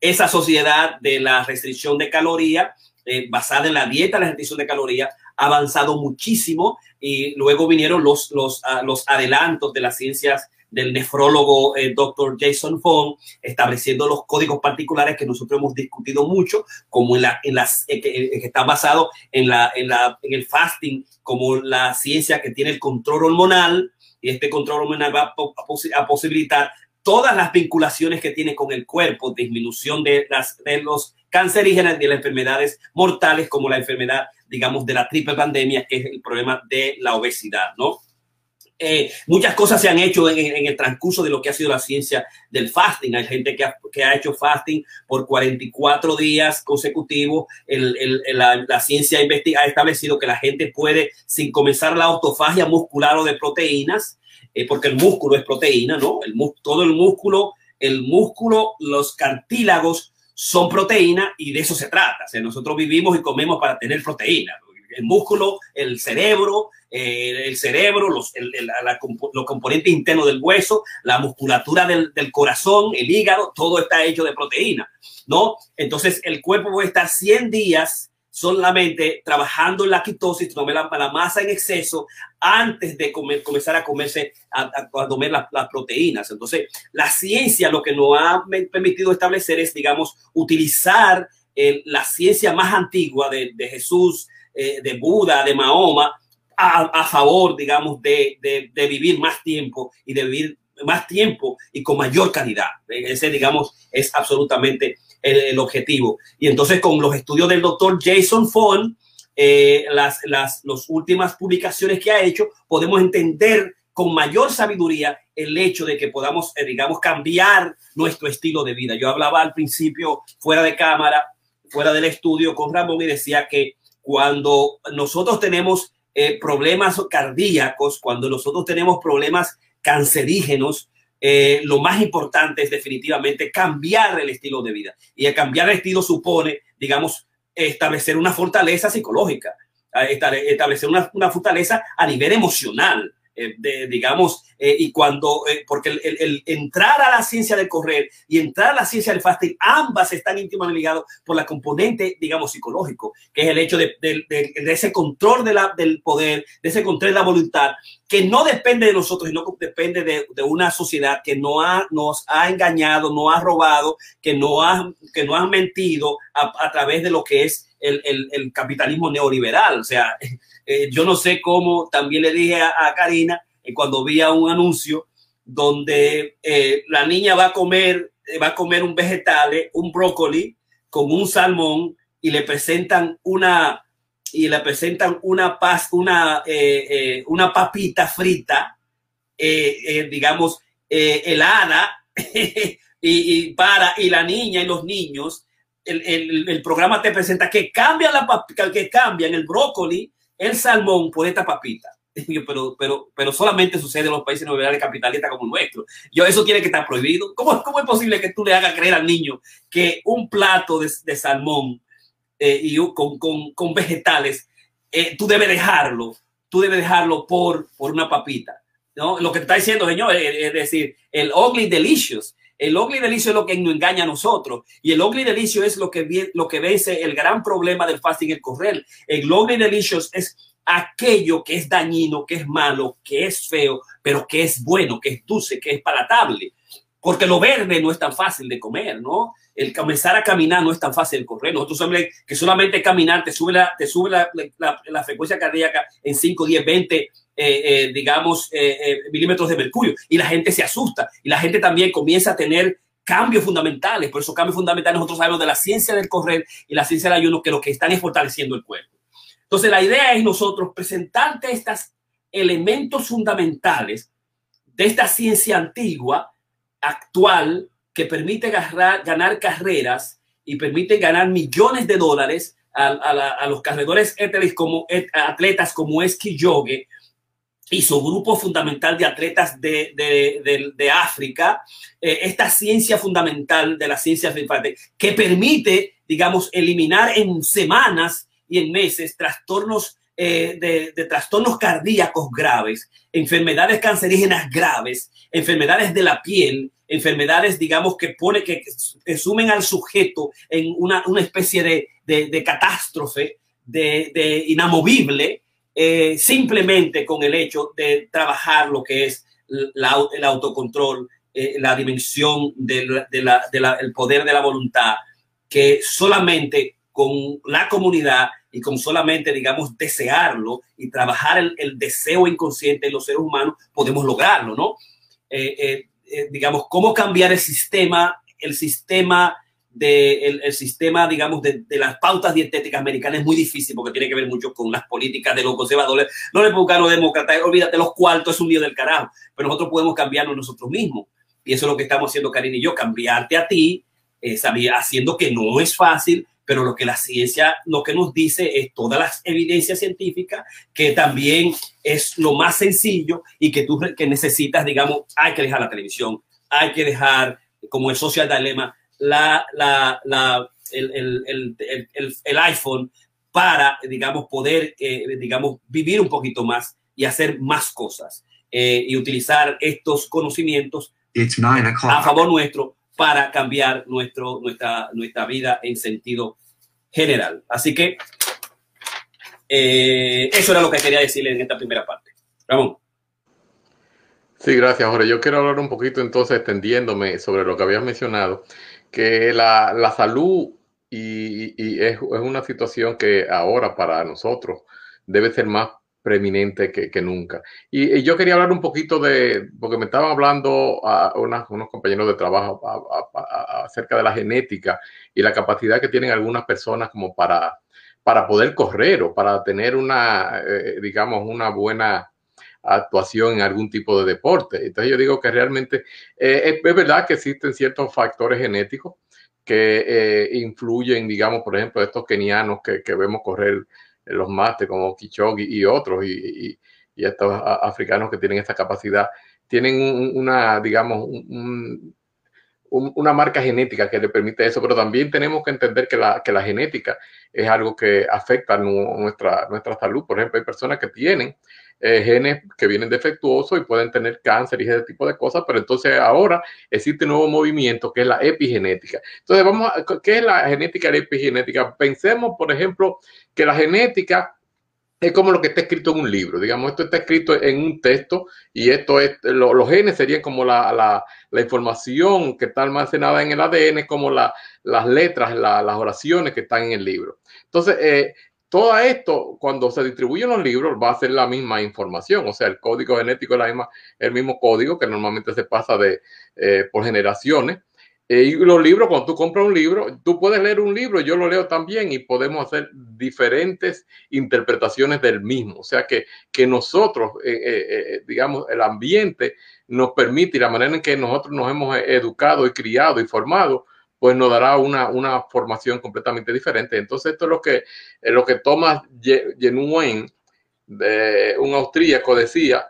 Esa sociedad de la restricción de caloría, eh, basada en la dieta, la restricción de caloría, ha avanzado muchísimo y luego vinieron los, los, uh, los adelantos de las ciencias del nefrólogo eh, doctor Jason Fong, estableciendo los códigos particulares que nosotros hemos discutido mucho, como en, la, en las, eh, que, eh, que, está basado en, el fasting, como la ciencia que tiene el control hormonal, y este control hormonal va a posibilitar todas las vinculaciones que tiene con el cuerpo, disminución de, las, de los cancerígenas, de las enfermedades mortales, como la enfermedad, digamos, de la triple pandemia, que es el problema de la obesidad, ¿no? Eh, muchas cosas se han hecho en, el transcurso de lo que ha sido la ciencia del fasting. Hay gente que ha, hecho fasting por 44 días consecutivos. El, el, la, ciencia ha establecido que la gente puede, sin comenzar la autofagia muscular o de proteínas, porque el músculo es proteína, ¿no? Todo el músculo, el músculo, los cartílagos son proteína y de eso se trata. O nosotros vivimos y comemos para tener proteína. El músculo, el cerebro, eh, el cerebro, los, los, componentes internos del hueso, la musculatura del, del, corazón, el hígado, todo está hecho de proteína, ¿no? Entonces el cuerpo puede estar 100 días solamente trabajando en la quitosis, tomar la, masa en exceso antes de comer, comenzar a comerse, a, comer las, proteínas. Entonces, la ciencia lo que nos ha permitido establecer es, digamos, utilizar la ciencia más antigua de, Jesús, eh, de Buda, de Mahoma, a, favor, digamos, de, de, vivir más tiempo y de vivir más tiempo y con mayor calidad. Ese, digamos, es absolutamente el, objetivo. Y entonces con los estudios del doctor Jason Fon, eh, las, las, últimas publicaciones que ha hecho, podemos entender con mayor sabiduría el hecho de que podamos, eh, digamos, cambiar nuestro estilo de vida. Yo hablaba al principio fuera de cámara, fuera del estudio con Ramón y decía que cuando nosotros tenemos eh, problemas cardíacos, cuando nosotros tenemos problemas cancerígenos, eh, lo más importante es definitivamente cambiar el estilo de vida. Y cambiar el estilo supone, digamos, establecer una fortaleza psicológica, establecer una, una fortaleza a nivel emocional. Eh, de, digamos, eh, y cuando, eh, porque el, entrar a la ciencia del correr y entrar a la ciencia del fasting, ambas están íntimamente ligadas por la componente, digamos, psicológico, que es el hecho de, ese control de la, del poder, de ese control de la voluntad, que no depende de nosotros, sino que depende de, una sociedad que no ha, nos ha engañado, no ha robado, que no ha, que no ha mentido a, a través de lo que es el, el, el capitalismo neoliberal. O sea, eh, yo no sé cómo, también le dije a, Karina eh, cuando vi un anuncio donde eh, la niña va a comer, va a comer un vegetal, un brócoli con un salmón y le presentan una y le presentan una paz, una, una papita frita, digamos, helada, y, para, y la niña y los niños, el, el, el programa te presenta que cambian la que cambian el brócoli el salmón por esta papita. Pero, pero, pero solamente sucede en los países neoliberales capitalistas como el nuestro. Yo, eso tiene que estar prohibido. ¿Cómo, ¿Cómo, es posible que tú le hagas creer al niño que un plato de, de salmón eh, y con, con, con vegetales, eh, tú debes dejarlo, tú debes dejarlo por, por una papita? ¿no? Lo que te está diciendo, señor, es, decir, el ugly delicious. El ugly delicious es lo que nos engaña a nosotros. Y el ugly delicious es lo que, lo que vence el gran problema del fasting, el correr. El ugly delicious es aquello que es dañino, que es malo, que es feo, pero que es bueno, que es dulce, que es palatable. Porque lo verde no es tan fácil de comer, ¿no? El comenzar a caminar no es tan fácil de correr. Nosotros sabemos que solamente caminar te sube la, te sube la, la, frecuencia cardíaca en 5, 10, 20, digamos, eh, eh, milímetros de mercurio. Y la gente se asusta. Y la gente también comienza a tener cambios fundamentales. Por esos cambios fundamentales nosotros sabemos de la ciencia del correr y la ciencia del ayuno que lo que están es fortaleciendo el cuerpo. Entonces, la idea es nosotros presentarte estos elementos fundamentales de esta ciencia antigua, actual, que permite ganar carreras y permite ganar millones de dólares a, los corredores atletas como Eski Yogue y su grupo fundamental de atletas de, de, África, eh, esta ciencia fundamental de la ciencia que permite, digamos, eliminar en semanas y en meses trastornos eh, de, trastornos cardíacos graves, enfermedades cancerígenas graves, enfermedades de la piel, enfermedades, digamos, que pone que, sumen al sujeto en una, especie de, catástrofe, de, inamovible, eh, simplemente con el hecho de trabajar lo que es el autocontrol, eh, la dimensión del poder de la voluntad, que solamente con la comunidad y con solamente, digamos, desearlo y trabajar el, deseo inconsciente en los seres humanos, podemos lograrlo, ¿no? Eh, digamos, cómo cambiar el sistema, el sistema de, el, sistema, digamos, de, las pautas dietéticas americanas es muy difícil porque tiene que ver mucho con las políticas de los conservadores, no republicanos, demócratas, olvídate, los cuartos es un lío del carajo, pero nosotros podemos cambiarnos nosotros mismos. Y eso es lo que estamos haciendo, Karina y yo, cambiarte a ti, eh, haciendo que no es fácil, pero lo que la ciencia, lo que nos dice es todas las evidencias científicas, que también es lo más sencillo y que tú que necesitas, digamos, hay que dejar la televisión, hay que dejar, como el social dilema, la, la, la, el, el, el, el, iPhone para, digamos, poder, eh, digamos, vivir un poquito más y hacer más cosas eh, y utilizar estos conocimientos a favor nuestro para cambiar nuestro, nuestra, nuestra vida en sentido general. Así que eh, eso era lo que quería decirle en esta primera parte. Ramón. Sí, gracias, Jorge. Yo quiero hablar un poquito entonces, extendiéndome sobre lo que habías mencionado, que la, la salud y, y es, es, una situación que ahora para nosotros debe ser más preeminente que, que nunca. Y, yo quería hablar un poquito de, porque me estaban hablando a unos compañeros de trabajo acerca de la genética y la capacidad que tienen algunas personas como para, para poder correr o para tener una, eh, digamos, una buena actuación en algún tipo de deporte. Entonces yo digo que realmente eh, es, verdad que existen ciertos factores genéticos que eh, influyen, digamos, por ejemplo, estos kenianos que, que vemos correr los másteres como Kichogi y otros, y, y, estos africanos que tienen esta capacidad, tienen una, digamos, un, un, una marca genética que le permite eso, pero también tenemos que entender que la, que la genética es algo que afecta nuestra, nuestra salud. Por ejemplo, hay personas que tienen eh, genes que vienen defectuosos y pueden tener cáncer y ese tipo de cosas, pero entonces ahora existe un nuevo movimiento que es la epigenética. Entonces, vamos a, ¿qué es la genética y la epigenética? Pensemos, por ejemplo, que la genética es como lo que está escrito en un libro. Digamos, esto está escrito en un texto y esto es, lo, los genes serían como la, la, la, información que está almacenada en el ADN, como la, las letras, la, las oraciones que están en el libro. Entonces, eh, todo esto, cuando se distribuyen los libros, va a ser la misma información. O sea, el código genético es el mismo código que normalmente se pasa de, eh, por generaciones. Eh, y los libros, cuando tú compras un libro, tú puedes leer un libro, yo lo leo también y podemos hacer diferentes interpretaciones del mismo. O sea que, que nosotros, eh digamos, el ambiente nos permite y la manera en que nosotros nos hemos educado y criado y formado, pues nos dará una, una formación completamente diferente. Entonces, esto es lo que, lo que Thomas Genuin, de un austríaco, decía,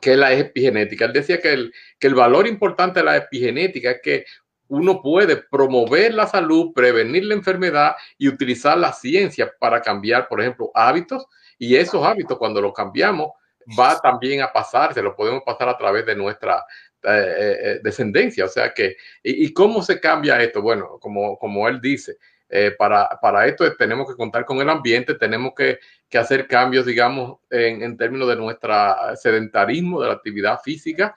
que la epigenética. Él decía que el, que el valor importante de la epigenética es que uno puede promover la salud, prevenir la enfermedad y utilizar la ciencia para cambiar, por ejemplo, hábitos. Y esos hábitos, cuando los cambiamos, va también a pasar, se lo podemos pasar a través de nuestra eh, eh, descendencia. O sea que, y, y, cómo se cambia esto? Bueno, como, como él dice, eh, para, para, esto tenemos que contar con el ambiente, tenemos que, que hacer cambios, digamos, en, en, términos de nuestro sedentarismo, de la actividad física.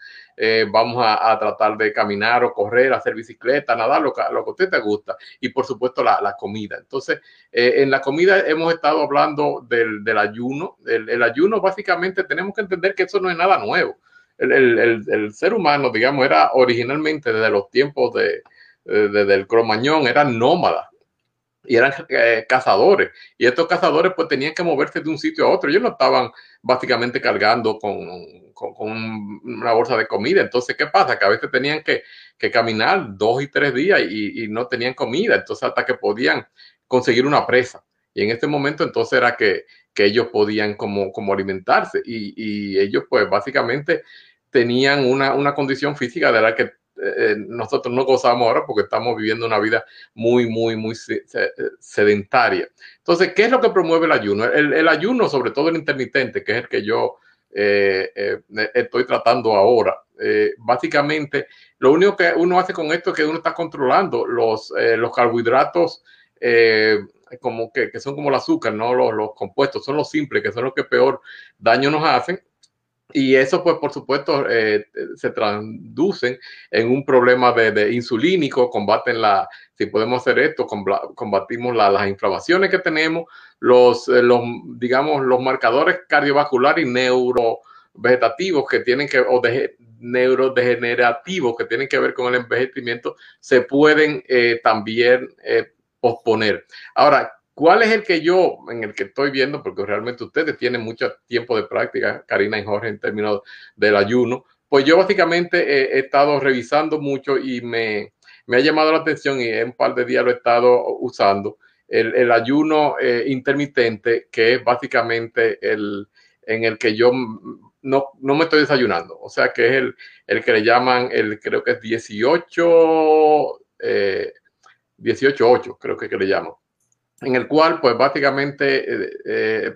Vamos a, a, tratar de caminar o correr, hacer bicicleta, nadar, lo lo que a usted te gusta. Y por supuesto la, la comida. Entonces, en la comida hemos estado hablando del, del ayuno. El, ayuno básicamente tenemos que entender que eso no es nada nuevo. El, el, el ser humano, digamos, era originalmente desde los tiempos de, de, del cromañón, era nómada y eran eh, cazadores. Y estos cazadores pues tenían que moverse de un sitio a otro. Ellos no estaban básicamente cargando con, con, con, una bolsa de comida. Entonces, ¿qué pasa? Que a veces tenían que, que caminar dos y tres días y, y, no tenían comida. Entonces, hasta que podían conseguir una presa. Y en este momento entonces era que, que ellos podían como, como alimentarse. Y, ellos pues básicamente tenían una, una condición física de la que eh, nosotros no gozamos ahora porque estamos viviendo una vida muy, muy, muy sedentaria. Entonces, ¿qué es lo que promueve el ayuno? El, el ayuno, sobre todo el intermitente, que es el que yo eh, eh, estoy tratando ahora. Eh, básicamente, lo único que uno hace con esto es que uno está controlando los, eh, los carbohidratos como que, que, son como el azúcar, no los, los compuestos, son los simples, que son los que peor daño nos hacen. Y eso, pues, por supuesto, eh, se traducen en un problema de, de, insulínico, combaten la, si podemos hacer esto, combatimos la, las inflamaciones que tenemos, los, eh, los, digamos, los marcadores cardiovasculares y neurovegetativos que tienen que, o de, neurodegenerativos que tienen que ver con el envejecimiento, se pueden eh, también eh, posponer. Ahora, ¿Cuál es el que yo, en el que estoy viendo? Porque realmente ustedes tienen mucho tiempo de práctica, Karina y Jorge, en términos del ayuno. Pues yo básicamente he, estado revisando mucho y me, me, ha llamado la atención y en un par de días lo he estado usando. el, ayuno eh, intermitente, que es básicamente el en el que yo no, no, me estoy desayunando. O sea, que es el, el, que le llaman, el creo que es 18, eh, 18-8, creo que, que le llaman. En el cual, pues básicamente, eh,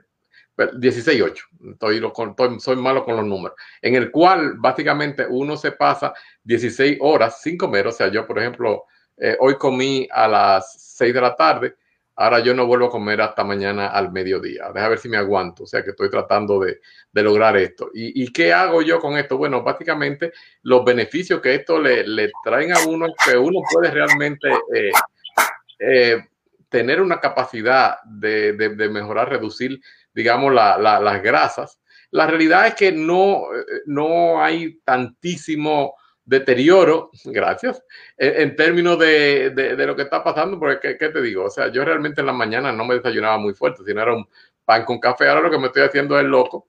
16-8, eh, estoy, estoy, soy malo con los números. En el cual, básicamente, uno se pasa 16 horas sin comer. O sea, yo, por ejemplo, eh, hoy comí a las 6 de la tarde Ahora yo no vuelvo a comer hasta mañana al mediodía. Deja ver si me aguanto. O sea que estoy tratando de, lograr esto. ¿Y, qué hago yo con esto? Bueno, básicamente los beneficios que esto le, traen a uno es que uno puede realmente eh, eh, tener una capacidad de, mejorar, reducir, digamos, las grasas. La realidad es que no, eh, no hay tantísimo deterioro, gracias, en, términos de, de, lo que está pasando, porque ¿qué, te digo? O sea, yo realmente en la mañana no me desayunaba muy fuerte, sino era un pan con café, ahora lo que me estoy haciendo es loco.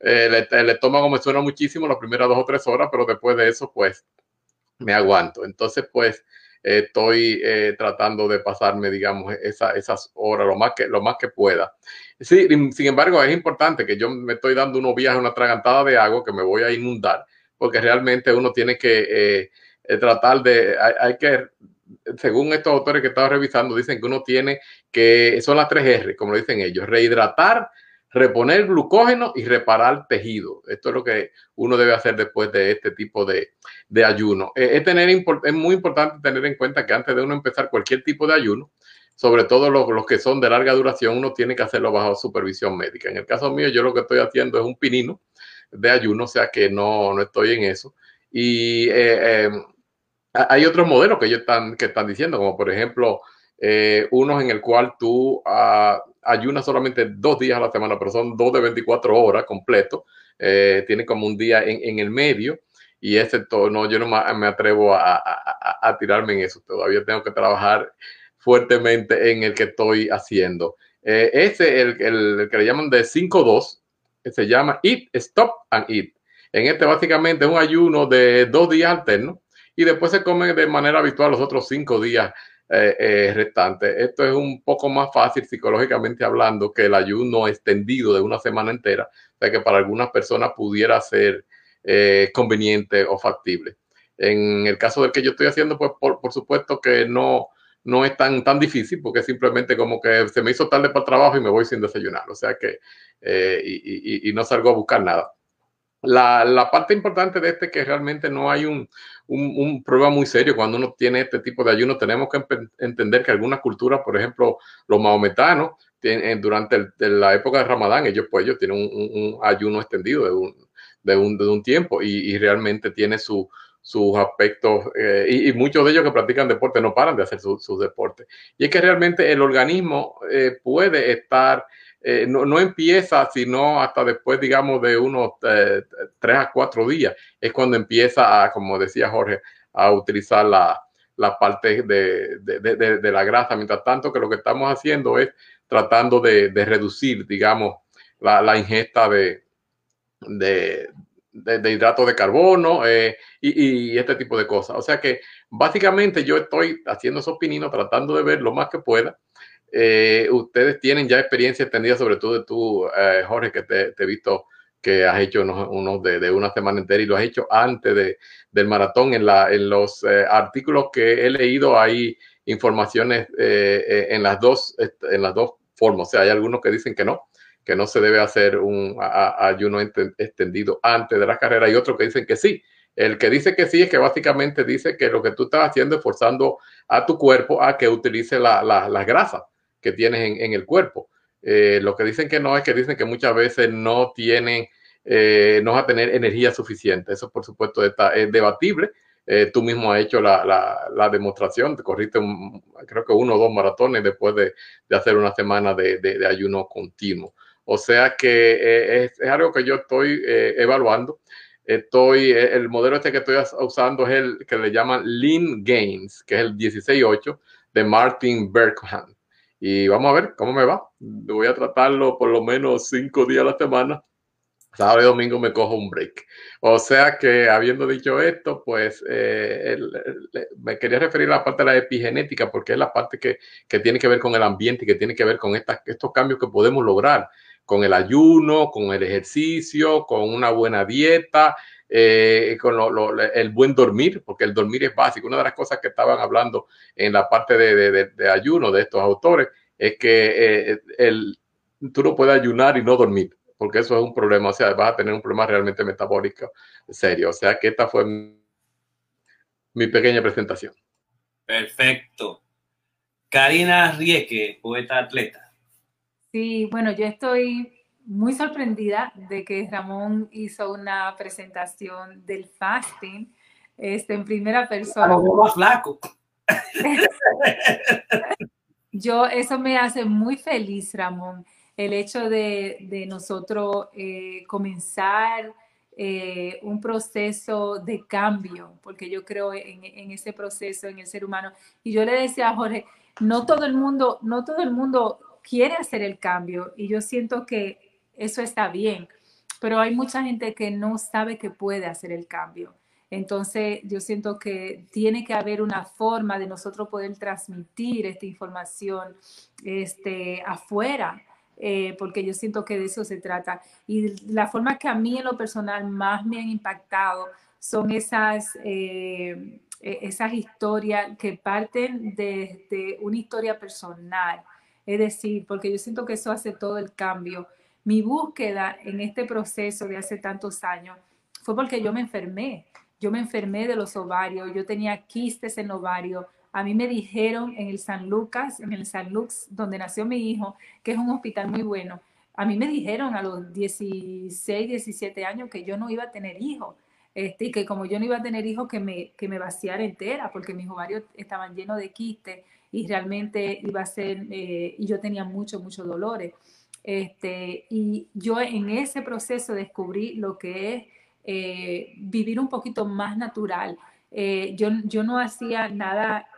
Eh, el, estómago me suena muchísimo las primeras dos o tres horas, pero después de eso, pues, me aguanto. Entonces, pues, estoy eh, tratando de pasarme, digamos, esa, esas horas lo más que, lo más que pueda. Sí, sin embargo, es importante que yo me estoy dando unos viajes, una tragantada de agua que me voy a inundar porque realmente uno tiene que eh, eh, tratar de, hay, que, según estos autores que estaba revisando, dicen que uno tiene que, son las tres R, como lo dicen ellos, rehidratar, reponer glucógeno y reparar tejido. Esto es lo que uno debe hacer después de este tipo de, de ayuno. Eh, es, tener, es muy importante tener en cuenta que antes de uno empezar cualquier tipo de ayuno, sobre todo los, los, que son de larga duración, uno tiene que hacerlo bajo supervisión médica. En el caso mío, yo lo que estoy haciendo es un pinino de ayuno, o sea que no, no estoy en eso. Y eh, em, hay otros modelos que ellos están, que están diciendo, como por ejemplo, eh, unos en el cual tú uh, ayunas solamente dos días a la semana, pero son dos de 24 horas completo. Eh, tiene como un día en, en el medio y ese todo, no, yo no me atrevo a, a, a, tirarme en eso. Todavía tengo que trabajar fuertemente en el que estoy haciendo. Eh, ese, el, el, el, que le llaman de 5-2, que se llama Eat, Stop and Eat. En este básicamente es un ayuno de dos días alternos y después se come de manera habitual los otros cinco días eh, eh, restantes. Esto es un poco más fácil psicológicamente hablando que el ayuno extendido de una semana entera, o sea que para algunas personas pudiera ser eh, conveniente o factible. En el caso del que yo estoy haciendo, pues por, por supuesto que no, no es tan, tan difícil porque simplemente como que se me hizo tarde para el trabajo y me voy sin desayunar. O sea que, eh, y, no salgo a buscar nada. La, la, parte importante de este es que realmente no hay un, un, problema muy serio cuando uno tiene este tipo de ayuno. Tenemos que entender que algunas culturas, por ejemplo, los maometanos, tienen, durante la época de Ramadán, ellos pues ellos tienen un, ayuno extendido de un, de un, de un tiempo y, y realmente tiene su, sus aspectos eh, y, muchos de ellos que practican deporte no paran de hacer sus deportes. Y es que realmente el organismo eh, puede estar, eh, no, empieza sino hasta después, digamos, de unos tres a cuatro días. Es cuando empieza a, como decía Jorge, a utilizar la, la parte de, de, de, la grasa. Mientras tanto, que lo que estamos haciendo es tratando de, reducir, digamos, la, ingesta de, de, hidratos de carbono eh, y, este tipo de cosas. O sea que básicamente yo estoy haciendo esos pininos, tratando de ver lo más que pueda. Eh, ustedes tienen ya experiencia extendida, sobre todo de tú, eh, Jorge, que te, he visto que has hecho unos, de, una semana entera y lo has hecho antes de, del maratón. En, la, en los artículos que he leído hay informaciones en, las dos, en las dos formas. O sea, hay algunos que dicen que no, que no se debe hacer un ayuno extendido antes de la carrera y otros que dicen que sí. El que dice que sí es que básicamente dice que lo que tú estás haciendo es forzando a tu cuerpo a que utilice las la, grasas que tienes en, el cuerpo. Eh, lo que dicen que no es que dicen que muchas veces no tienen, eh, no va a tener energía suficiente. Eso por supuesto está, es debatible. Eh, tú mismo has hecho la, la, demostración, te corriste creo que uno o dos maratones después de, de hacer una semana de, de, ayuno continuo. O sea que eh, es, algo que yo estoy evaluando. Estoy, el modelo este que estoy usando es el que le llaman Lean Gains, que es el 16.8 de Martin Berkham. Y vamos a ver cómo me va. Voy a tratarlo por lo menos cinco días a la semana sábado y domingo me cojo un break. O sea que habiendo dicho esto, pues eh, me quería referir a la parte de la epigenética, porque es la parte que, que, tiene que ver con el ambiente y que tiene que ver con estas, estos cambios que podemos lograr con el ayuno, con el ejercicio, con una buena dieta, eh, con el buen dormir, porque el dormir es básico. Una de las cosas que estaban hablando en la parte de, de, ayuno de estos autores es que eh, el, tú no puedes ayunar y no dormir porque eso es un problema, o sea, vas a tener un problema realmente metabólico serio. O sea que esta fue mi pequeña presentación. Perfecto. Karina Rieke, poeta atleta. Sí, bueno, yo estoy muy sorprendida de que Ramón hizo una presentación del fasting este, en primera persona. Lo más flaco. yo, eso me hace muy feliz, Ramón el hecho de, nosotros eh, comenzar eh, un proceso de cambio, porque yo creo en, ese proceso en el ser humano. Y yo le decía a Jorge, no todo el mundo, no todo el mundo quiere hacer el cambio y yo siento que eso está bien, pero hay mucha gente que no sabe que puede hacer el cambio. Entonces, yo siento que tiene que haber una forma de nosotros poder transmitir esta información este, afuera eh, porque yo siento que de eso se trata. Y la forma que a mí en lo personal más me han impactado son esas, eh, e, esas historias que parten de, una historia personal. Es decir, porque yo siento que eso hace todo el cambio. Mi búsqueda en este proceso de hace tantos años fue porque yo me enfermé. Yo me enfermé de los ovarios, yo tenía quistes en ovario, a mí me dijeron en el San Lucas, en el San Lux, donde nació mi hijo, que es un hospital muy bueno, a mí me dijeron a los 16, 17 años que yo no iba a tener hijos. Este, y que como yo no iba a tener hijos, que me, que me vaciara entera, porque mis ovarios estaban llenos de quistes y realmente iba a ser, eh, y yo tenía muchos, muchos dolores. Este, y yo en ese proceso descubrí lo que es eh, vivir un poquito más natural. Eh, yo, yo no hacía nada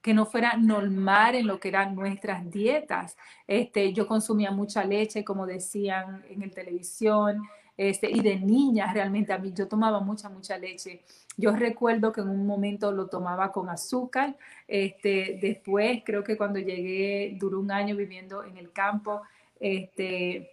que no fuera normal en lo que eran nuestras dietas. Este, yo consumía mucha leche, como decían en el televisión, este, y de niña realmente a mí yo tomaba mucha, mucha leche. Yo recuerdo que en un momento lo tomaba con azúcar, este, después creo que cuando llegué, duró un año viviendo en el campo, este,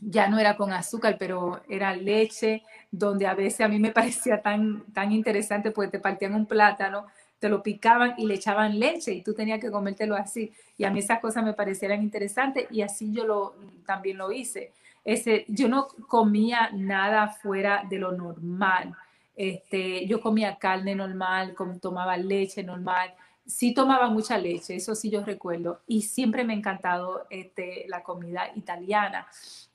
ya no era con azúcar, pero era leche, donde a veces a mí me parecía tan, tan interesante, porque te partían un plátano te lo picaban y le echaban leche y tú tenías que comértelo así. Y a mí esas cosas me parecieran interesantes y así yo lo, también lo hice. Ese, yo no comía nada fuera de lo normal. Este, yo comía carne normal, tomaba leche normal. Sí tomaba mucha leche, eso sí yo recuerdo. Y siempre me ha encantado este, la comida italiana.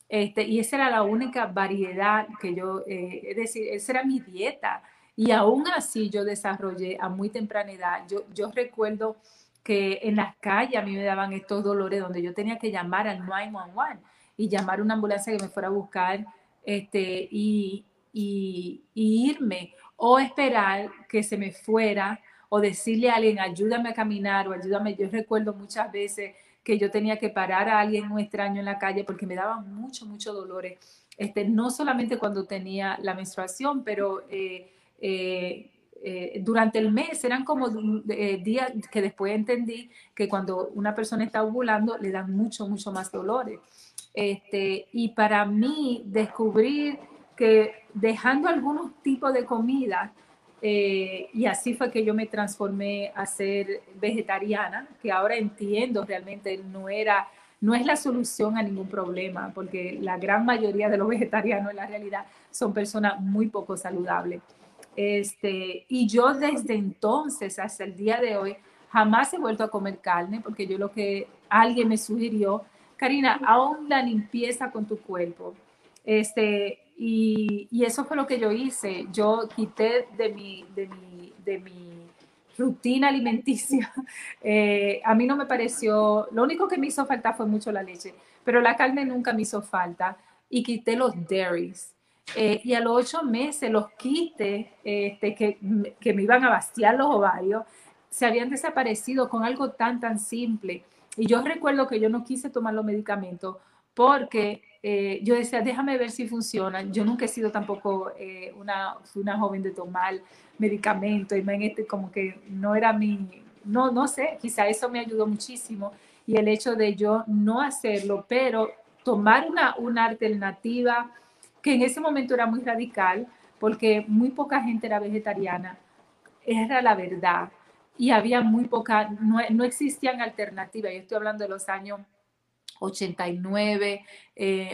Este, y esa era la única variedad que yo, eh, es decir, esa era mi dieta. Y aún así yo desarrollé a muy temprana edad. Yo, yo recuerdo que en las calles a mí me daban estos dolores donde yo tenía que llamar al 911 y llamar a una ambulancia que me fuera a buscar este, y, y, irme o esperar que se me fuera o decirle a alguien ayúdame a caminar o ayúdame. Yo recuerdo muchas veces que yo tenía que parar a alguien muy extraño en la calle porque me daban mucho, mucho dolores. Este, no solamente cuando tenía la menstruación, pero eh, eh, eh, durante el mes eran como días que después entendí que cuando una persona está ovulando le dan mucho, mucho más dolores. Este, y para mí descubrir que dejando algunos tipos de comida, y así fue que yo me transformé a ser vegetariana, que ahora entiendo realmente no era, no es la solución a ningún problema, porque la gran mayoría de los vegetarianos en la realidad son personas muy poco saludables. Este, y yo desde entonces hasta el día de hoy jamás he vuelto a comer carne porque yo lo que alguien me sugirió, Karina, aún la limpieza con tu cuerpo. Este, y, eso fue lo que yo hice. Yo quité de mi, de mi, de mi rutina alimenticia. Eh, a mí no me pareció, lo único que me hizo falta fue mucho la leche, pero la carne nunca me hizo falta y quité los dairies. Eh, y a los ocho meses los quistes este, que, que, me iban a vaciar los ovarios se habían desaparecido con algo tan, tan simple. Y yo recuerdo que yo no quise tomar los medicamentos porque eh, yo decía, déjame ver si funciona. Yo nunca he sido tampoco eh, una, una joven de tomar medicamentos, y este, como que no era mi, no, no sé, quizá eso me ayudó muchísimo y el hecho de yo no hacerlo, pero tomar una, una alternativa que en ese momento era muy radical, porque muy poca gente era vegetariana, era la verdad, y había muy poca, no, no existían alternativas, yo estoy hablando de los años 89,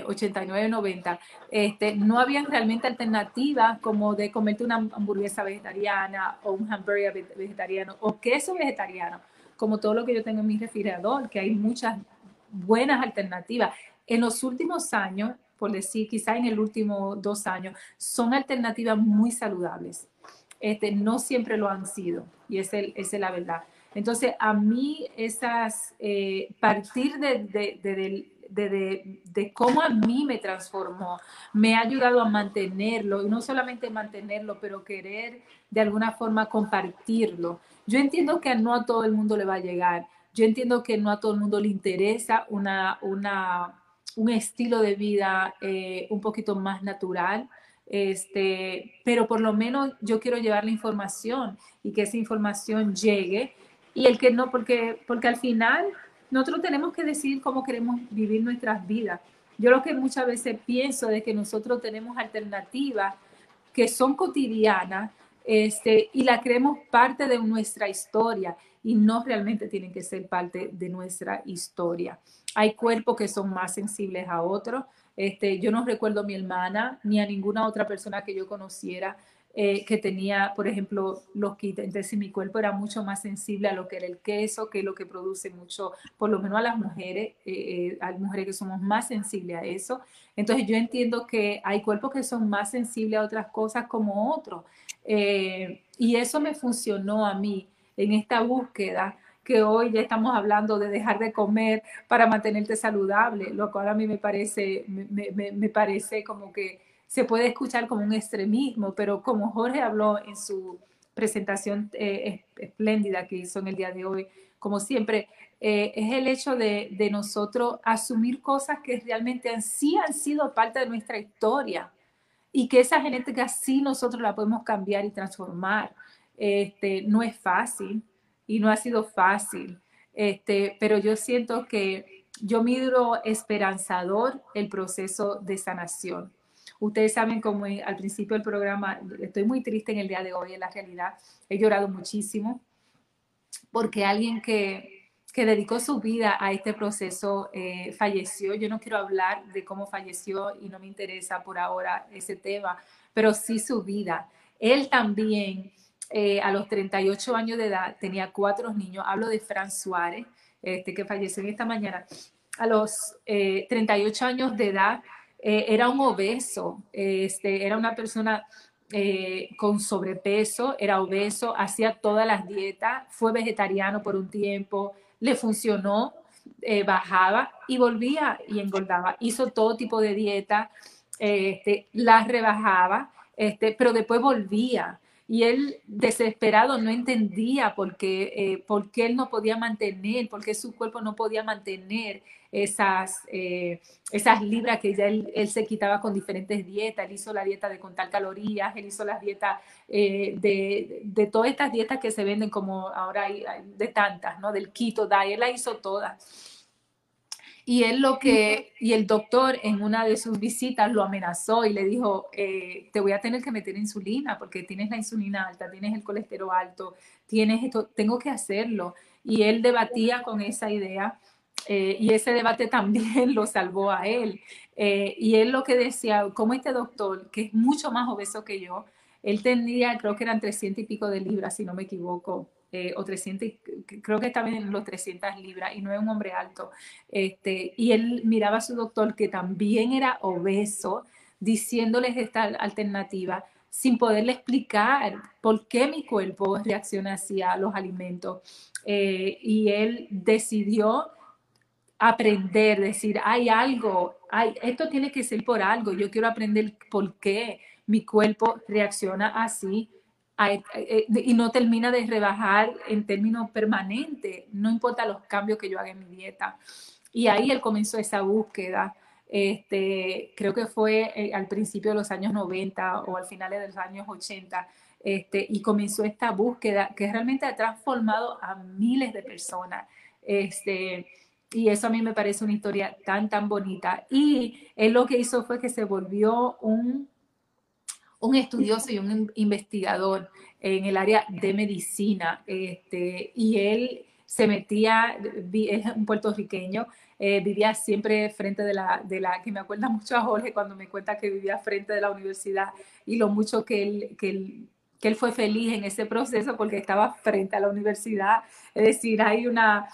89, 90, este, no habían realmente alternativas como de comerte una hamburguesa vegetariana o un hamburger vegetariano o queso vegetariano, como todo lo que yo tengo en mi refrigerador, que hay muchas buenas alternativas. En los últimos años, por decir, quizá en el último dos años, son alternativas muy saludables. Este, no siempre lo han sido, y esa es la verdad. Entonces, a mí esas, eh, partir de, de, de, cómo a mí me transformó, me ha ayudado a mantenerlo, y no solamente mantenerlo, pero querer de alguna forma compartirlo. Yo entiendo que no a todo el mundo le va a llegar, yo entiendo que no a todo el mundo le interesa una, una, un estilo de vida eh, un poquito más natural, este, pero por lo menos yo quiero llevar la información y que esa información llegue y el que no, porque, porque al final nosotros tenemos que decidir cómo queremos vivir nuestras vidas. Yo lo que muchas veces pienso es que nosotros tenemos alternativas que son cotidianas este, y la creemos parte de nuestra historia y no realmente tienen que ser parte de nuestra historia. Hay cuerpos que son más sensibles a otros. Este, yo no recuerdo a mi hermana ni a ninguna otra persona que yo conociera eh, que tenía, por ejemplo, los kits. Entonces, mi cuerpo era mucho más sensible a lo que era el queso, que es lo que produce mucho, por lo menos a las mujeres, eh, eh mujeres que somos más sensibles a eso. Entonces, yo entiendo que hay cuerpos que son más sensibles a otras cosas como otros. Eh, y eso me funcionó a mí en esta búsqueda que hoy ya estamos hablando de dejar de comer para mantenerte saludable, lo cual a mí me parece, me parece como que se puede escuchar como un extremismo, pero como Jorge habló en su presentación eh, espléndida que hizo en el día de hoy, como siempre, eh, es el hecho de, nosotros asumir cosas que realmente han, sí han sido parte de nuestra historia y que esa genética sí nosotros la podemos cambiar y transformar. Este, no es fácil y no ha sido fácil, este, pero yo siento que yo miro esperanzador el proceso de sanación Ustedes saben como al principio del programa, estoy muy triste en el día de hoy, en la realidad. He llorado muchísimo porque alguien que, que dedicó su vida a este proceso eh, falleció. Yo no quiero hablar de cómo falleció y no me interesa por ahora ese tema, pero sí su vida. Él también, eh, a los 38 años de edad, tenía cuatro niños. Hablo de Fran Suárez, este, que falleció en esta mañana. A los 38 eh, años de edad, eh, era un obeso, este, era una persona eh, con sobrepeso, era obeso, hacía todas las dietas, fue vegetariano por un tiempo, le funcionó, eh, bajaba y volvía y engordaba. Hizo todo tipo de dieta, este, las rebajaba, este, pero después volvía y él desesperado no entendía por qué, por qué él no podía mantener, por qué su cuerpo no podía mantener esas, eh, esas libras que ya él, se quitaba con diferentes dietas. Él hizo la dieta de contar calorías, él hizo las dietas eh, de, de, todas estas dietas que se venden como ahora hay, de tantas, ¿no? Del keto diet, él la hizo todas. Y él lo que, y el doctor en una de sus visitas lo amenazó y le dijo, eh, te voy a tener que meter insulina porque tienes la insulina alta, tienes el colesterol alto, tienes esto, tengo que hacerlo. Y él debatía con esa idea eh, y ese debate también lo salvó a él. Eh, y él lo que decía, como este doctor, que es mucho más obeso que yo, él tenía, creo que eran 300 y pico de libras, si no me equivoco, eh, o 300, creo que estaba en los 300 libras y no es un hombre alto. Este, y él miraba a su doctor que también era obeso, diciéndoles esta alternativa sin poderle explicar por qué mi cuerpo reacciona así a los alimentos. Eh, y él decidió aprender, decir, hay algo, hay, esto tiene que ser por algo, yo quiero aprender por qué mi cuerpo reacciona así eh, y no termina de rebajar en términos permanentes, no importa los cambios que yo haga en mi dieta. Y ahí él comenzó esa búsqueda este, creo que fue eh, al principio de los años 90 o al final de los años 80, este, y comenzó esta búsqueda que realmente ha transformado a miles de personas. Este, y eso a mí me parece una historia tan, tan bonita. Y él lo que hizo fue que se volvió un, un estudioso y un investigador en el área de medicina. Este, y él se metía, es un puertorriqueño, eh, vivía siempre frente de la, de la, que me acuerda mucho a Jorge cuando me cuenta que vivía frente de la universidad y lo mucho que él, que él, que él fue feliz en ese proceso porque estaba frente a la universidad. Es decir, hay una,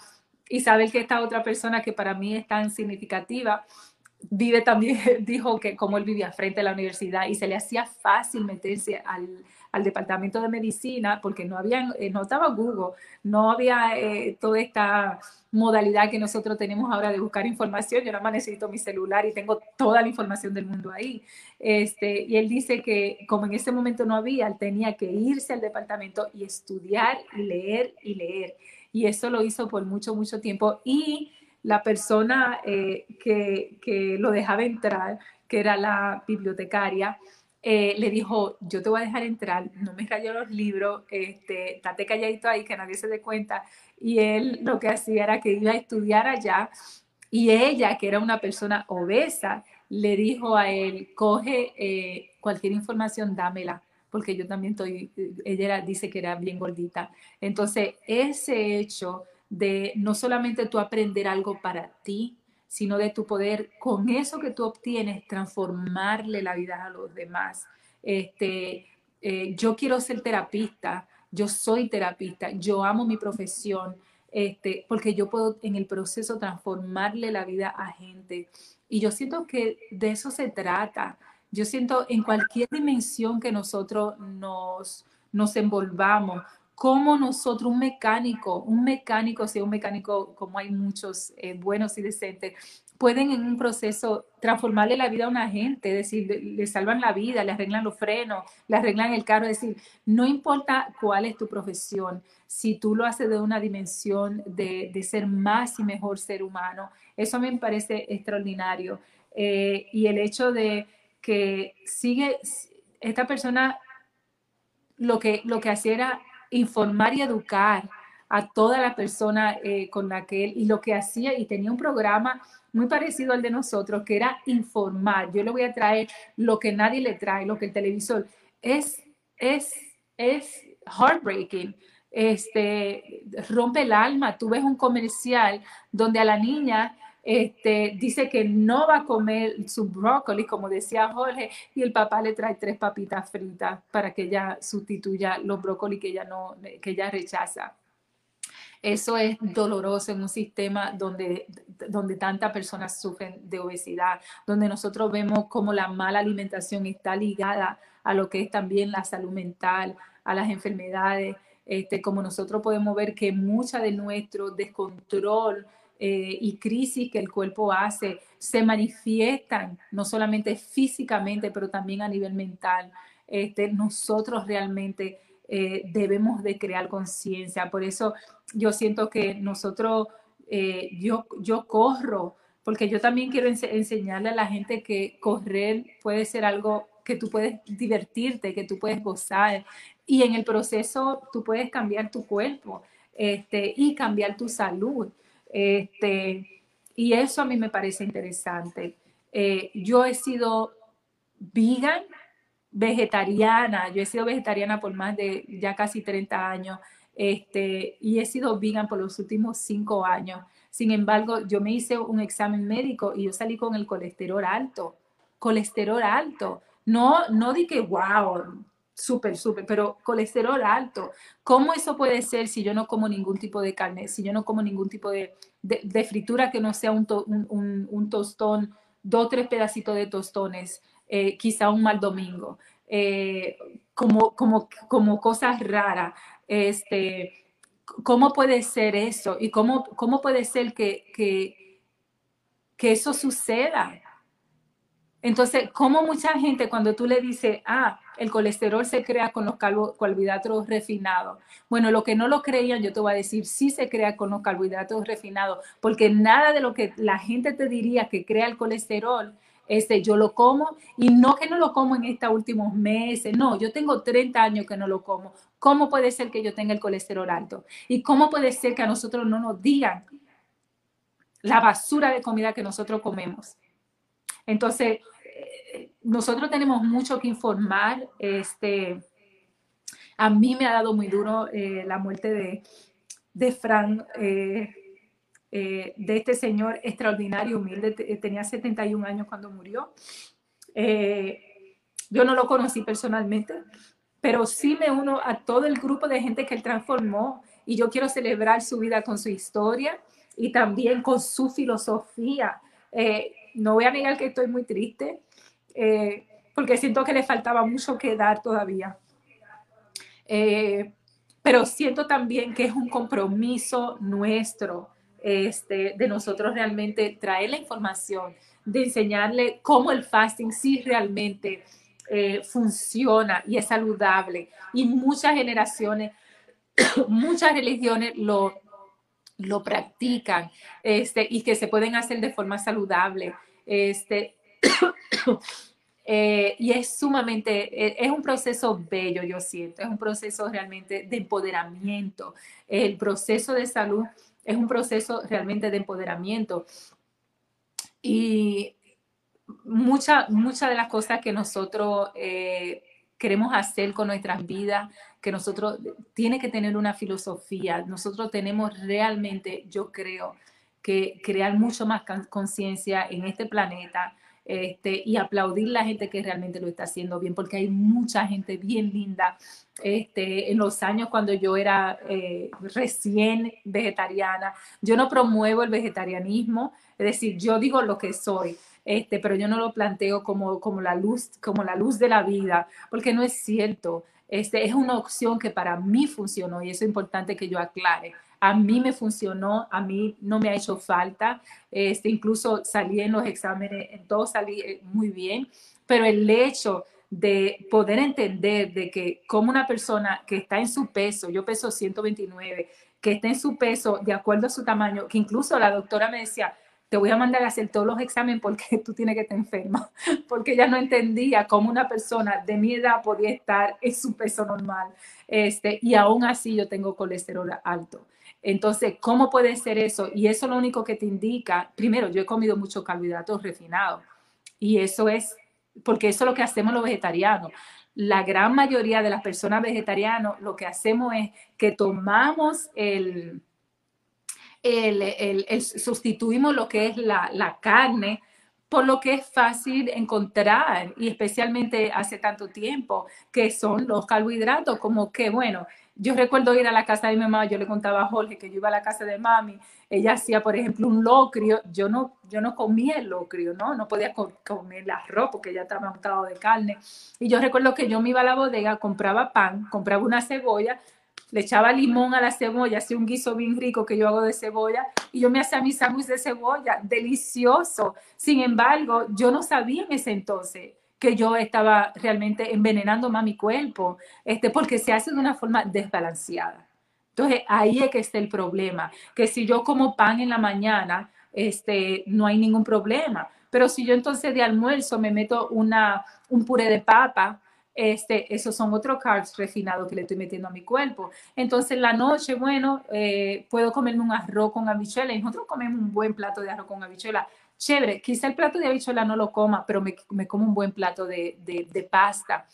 y saber que esta otra persona que para mí es tan significativa, vive también, dijo que como él vivía frente a la universidad y se le hacía fácil meterse al, departamento de medicina porque no había, eh, no estaba Google, no había eh, toda esta modalidad que nosotros tenemos ahora de buscar información. Yo nada más necesito mi celular y tengo toda la información del mundo ahí. Este, y él dice que como en ese momento no había, él tenía que irse al departamento y estudiar y leer y leer. Y eso lo hizo por mucho, mucho tiempo. Y la persona eh, que, que lo dejaba entrar, que era la bibliotecaria, eh, le dijo, yo te voy a dejar entrar, no me cayó los libros, este, date calladito ahí, que nadie se dé cuenta. Y él lo que hacía era que iba a estudiar allá y ella, que era una persona obesa, le dijo a él, coge eh, cualquier información, dámela, porque yo también estoy, ella dice que era bien gordita. Entonces, ese hecho de no solamente tú aprender algo para ti, sino de tu poder, con eso que tú obtienes, transformarle la vida a los demás. Este, eh, yo quiero ser terapista, yo soy terapista, yo amo mi profesión, este, porque yo puedo en el proceso transformarle la vida a gente. Y yo siento que de eso se trata. Yo siento en cualquier dimensión que nosotros nos, nos envolvamos, como nosotros, un mecánico, un mecánico, si un mecánico, como hay muchos eh, buenos y decentes, pueden en un proceso transformarle la vida a una gente, es decir, le, salvan la vida, le arreglan los frenos, le arreglan el carro, es decir, no importa cuál es tu profesión, si tú lo haces de una dimensión de, ser más y mejor ser humano, eso me parece extraordinario. Eh, y el hecho de que sigue, esta persona lo que, lo que hacía era informar y educar a toda la persona eh, con la que él, y lo que hacía, y tenía un programa muy parecido al de nosotros, que era informar. Yo le voy a traer lo que nadie le trae, lo que el televisor. Es, es, es heartbreaking. Este, rompe el alma. Tú ves un comercial donde a la niña este, dice que no va a comer su brócoli, como decía Jorge, y el papá le trae tres papitas fritas para que ella sustituya los brócolis que ella, no, que ella rechaza. Eso es doloroso en un sistema donde, donde tantas personas sufren de obesidad, donde nosotros vemos cómo la mala alimentación está ligada a lo que es también la salud mental, a las enfermedades, este, como nosotros podemos ver que mucha de nuestro descontrol eh, y crisis que el cuerpo hace se manifiestan no solamente físicamente, pero también a nivel mental. Este, nosotros realmente eh, debemos de crear conciencia. Por eso yo siento que nosotros, eh, yo, yo corro, porque yo también quiero enseñarle a la gente que correr puede ser algo que tú puedes divertirte, que tú puedes gozar. Y en el proceso tú puedes cambiar tu cuerpo este, y cambiar tu salud. Este, y eso a mí me parece interesante. Eh, yo he sido vegan, vegetariana, yo he sido vegetariana por más de ya casi 30 años este, y he sido vegan por los últimos 5 años. Sin embargo, yo me hice un examen médico y yo salí con el colesterol alto, colesterol alto. No, no di que, wow, súper, súper, pero colesterol alto. ¿Cómo eso puede ser si yo no como ningún tipo de carne, si yo no como ningún tipo de, de, fritura que no sea un, un, un, tostón, dos, tres pedacitos de tostones, eh, quizá un mal domingo, eh, como, como, como cosas raras? Este, ¿Cómo puede ser eso? ¿Y cómo, cómo puede ser que, que, que eso suceda? Entonces, como mucha gente cuando tú le dices, ah, el colesterol se crea con los carbohidratos refinados. Bueno, lo que no lo creían, yo te voy a decir, sí se crea con los carbohidratos refinados, porque nada de lo que la gente te diría que crea el colesterol, este, yo lo como y no que no lo como en estos últimos meses, no, yo tengo 30 años que no lo como. ¿Cómo puede ser que yo tenga el colesterol alto? ¿Y cómo puede ser que a nosotros no nos digan la basura de comida que nosotros comemos? Entonces, nosotros tenemos mucho que informar. Este, a mí me ha dado muy duro eh, la muerte de, de Fran. Eh, eh, de este señor extraordinario, humilde, tenía 71 años cuando murió. Eh, yo no lo conocí personalmente, pero sí me uno a todo el grupo de gente que él transformó y yo quiero celebrar su vida con su historia y también con su filosofía. Eh, no voy a negar que estoy muy triste porque siento que le faltaba mucho que dar todavía. pero siento también que es un compromiso nuestro este, de nosotros realmente traer la información, de enseñarle cómo el fasting sí realmente eh, funciona y es saludable. Y muchas generaciones, muchas religiones lo, lo practican este, y que se pueden hacer de forma saludable. Este, eh, y es sumamente, eh, es un proceso bello, yo siento, es un proceso realmente de empoderamiento. El proceso de salud es un proceso realmente de empoderamiento. Y muchas mucha de las cosas que nosotros eh, queremos hacer con nuestras vidas, que nosotros tiene que tener una filosofía. Nosotros tenemos realmente, yo creo, que crear mucho más conciencia en este planeta este, y aplaudir la gente que realmente lo está haciendo bien, porque hay mucha gente bien linda. Este, en los años cuando yo era eh, recién vegetariana, yo no promuevo el vegetarianismo, es decir, yo digo lo que soy. Este, pero yo no lo planteo como, como, la luz, como la luz de la vida, porque no es cierto. Este, es una opción que para mí funcionó y eso es importante que yo aclare a mí me funcionó, a mí no me ha hecho falta, este, incluso salí en los exámenes, en todo salí eh, muy bien, pero el hecho de poder entender de que como una persona que está en su peso, yo peso 129, que está en su peso de acuerdo a su tamaño, que incluso la doctora me decía, te voy a mandar a hacer todos los exámenes porque tú tienes que estar enferma, porque ella no entendía cómo una persona de mi edad podía estar en su peso normal, este, y aún así yo tengo colesterol alto. Entonces, ¿cómo puede ser eso? Y eso lo único que te indica, primero, yo he comido muchos carbohidratos refinados y eso es, porque eso es lo que hacemos los vegetarianos. La gran mayoría de las personas vegetarianas lo que hacemos es que tomamos el, el, sustituimos lo que es la carne por lo que es fácil encontrar y especialmente hace tanto tiempo que son los carbohidratos como que bueno yo recuerdo ir a la casa de mi mamá, yo le contaba a Jorge que yo iba a la casa de mami, ella hacía, por ejemplo, un locrio, yo no, yo no comía el locrio, ¿no? No podía comer el arroz porque ya estaba montado de carne. Y yo recuerdo que yo me iba a la bodega, compraba pan, compraba una cebolla, le echaba limón a la cebolla, hacía un guiso bien rico que yo hago de cebolla, y yo me hacía mis sándwiches de cebolla, delicioso. Sin embargo, yo no sabía en ese entonces que yo estaba realmente envenenando más mi cuerpo, este, porque se hace de una forma desbalanceada. Entonces, ahí es que está el problema, que si yo como pan en la mañana, este, no hay ningún problema. Pero si yo entonces de almuerzo me meto una, un puré de papa, este, esos son otros carbs refinados que le estoy metiendo a mi cuerpo. Entonces, en la noche, bueno, eh, puedo comerme un arroz con habichuela. Y nosotros comemos un buen plato de arroz con habichuela chévere, quizá el plato de habichuela no lo coma, pero me, como un buen plato de, pasta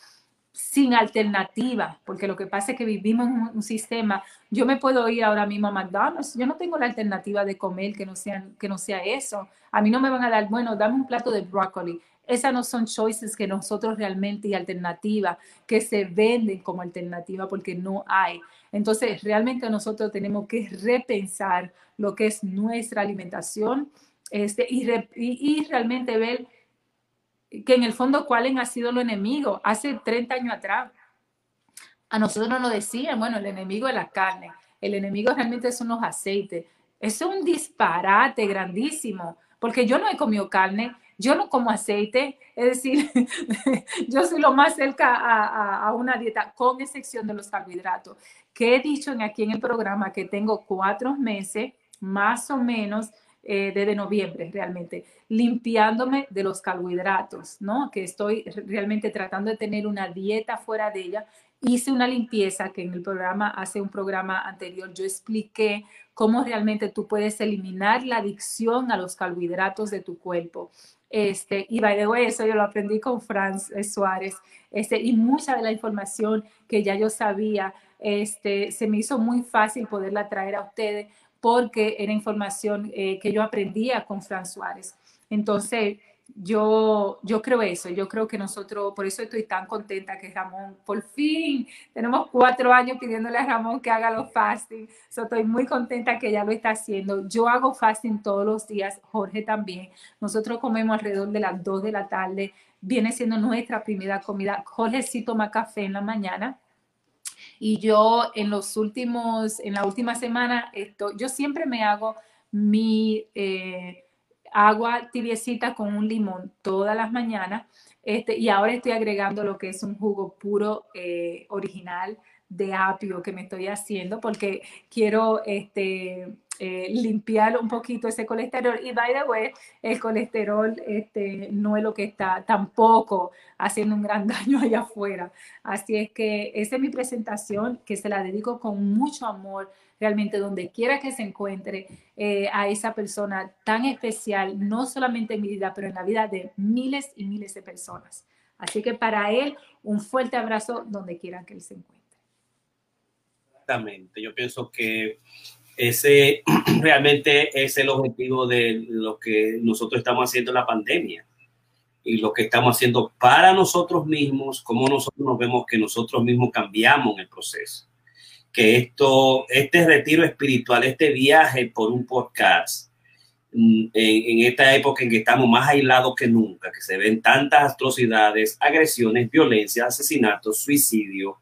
sin alternativa, porque lo que pasa es que vivimos en un, sistema, yo me puedo ir ahora mismo a McDonald's, yo no tengo la alternativa de comer que no, que no sea eso, a mí no me van a dar, bueno, dame un plato de brócoli, esas no son choices que nosotros realmente y alternativa, que se venden como alternativa porque no hay. Entonces, realmente nosotros tenemos que repensar lo que es nuestra alimentación, este, y, realmente ver que en el fondo cuál ha sido el enemigo. Hace 30 años atrás, a nosotros nos decían, bueno, el enemigo es la carne, el enemigo realmente son los aceites. Eso es un disparate grandísimo, porque yo no he comido carne, Yo no como aceite, es decir, yo soy lo más cerca a, a, una dieta, con excepción de los carbohidratos, que he dicho aquí en el programa que tengo cuatro meses más o menos eh, desde noviembre realmente, limpiándome de los carbohidratos, ¿no? Que estoy realmente tratando de tener una dieta fuera de ella. Hice una limpieza que en el programa, hace un programa anterior, yo expliqué cómo realmente tú puedes eliminar la adicción a los carbohidratos de tu cuerpo. Este, y by the eso yo lo aprendí con Franz eh, Suárez, este, y mucha de la información que ya yo sabía, este, se me hizo muy fácil poderla traer a ustedes porque era información eh, que yo aprendía con Fran Suárez. Entonces, yo, yo creo eso, yo creo que nosotros, por eso estoy tan contenta que Ramón, por fin, tenemos cuatro años pidiéndole a Ramón que haga los fasting, estoy muy contenta que ya lo está haciendo. Yo hago fasting todos los días, Jorge también. Nosotros comemos alrededor de las dos de la tarde, viene siendo nuestra primera comida. Jorge sí toma café en la mañana, y yo en los últimos, en la última semana, esto, yo siempre me hago mi eh, agua tibiecita con un limón todas las mañanas. Este, y ahora estoy agregando lo que es un jugo puro eh, original de apio que me estoy haciendo porque quiero este, eh, limpiar un poquito ese colesterol. Y by the way, el colesterol este, no es lo que está tampoco haciendo un gran daño allá afuera. Así es que esa es mi presentación que se la dedico con mucho amor realmente donde quiera que se encuentre eh, a esa persona tan especial, no solamente en mi vida, pero en la vida de miles y miles de personas. Así que para él, un fuerte abrazo donde quiera que él se encuentre. Exactamente. Yo pienso que ese realmente es el objetivo de lo que nosotros estamos haciendo en la pandemia y lo que estamos haciendo para nosotros mismos, cómo nosotros nos vemos que nosotros mismos cambiamos en el proceso. Que esto, este retiro espiritual, este viaje por un podcast, mm, en, en esta época en que estamos más aislados que nunca, que se ven tantas atrocidades, agresiones, violencia, asesinatos, suicidio,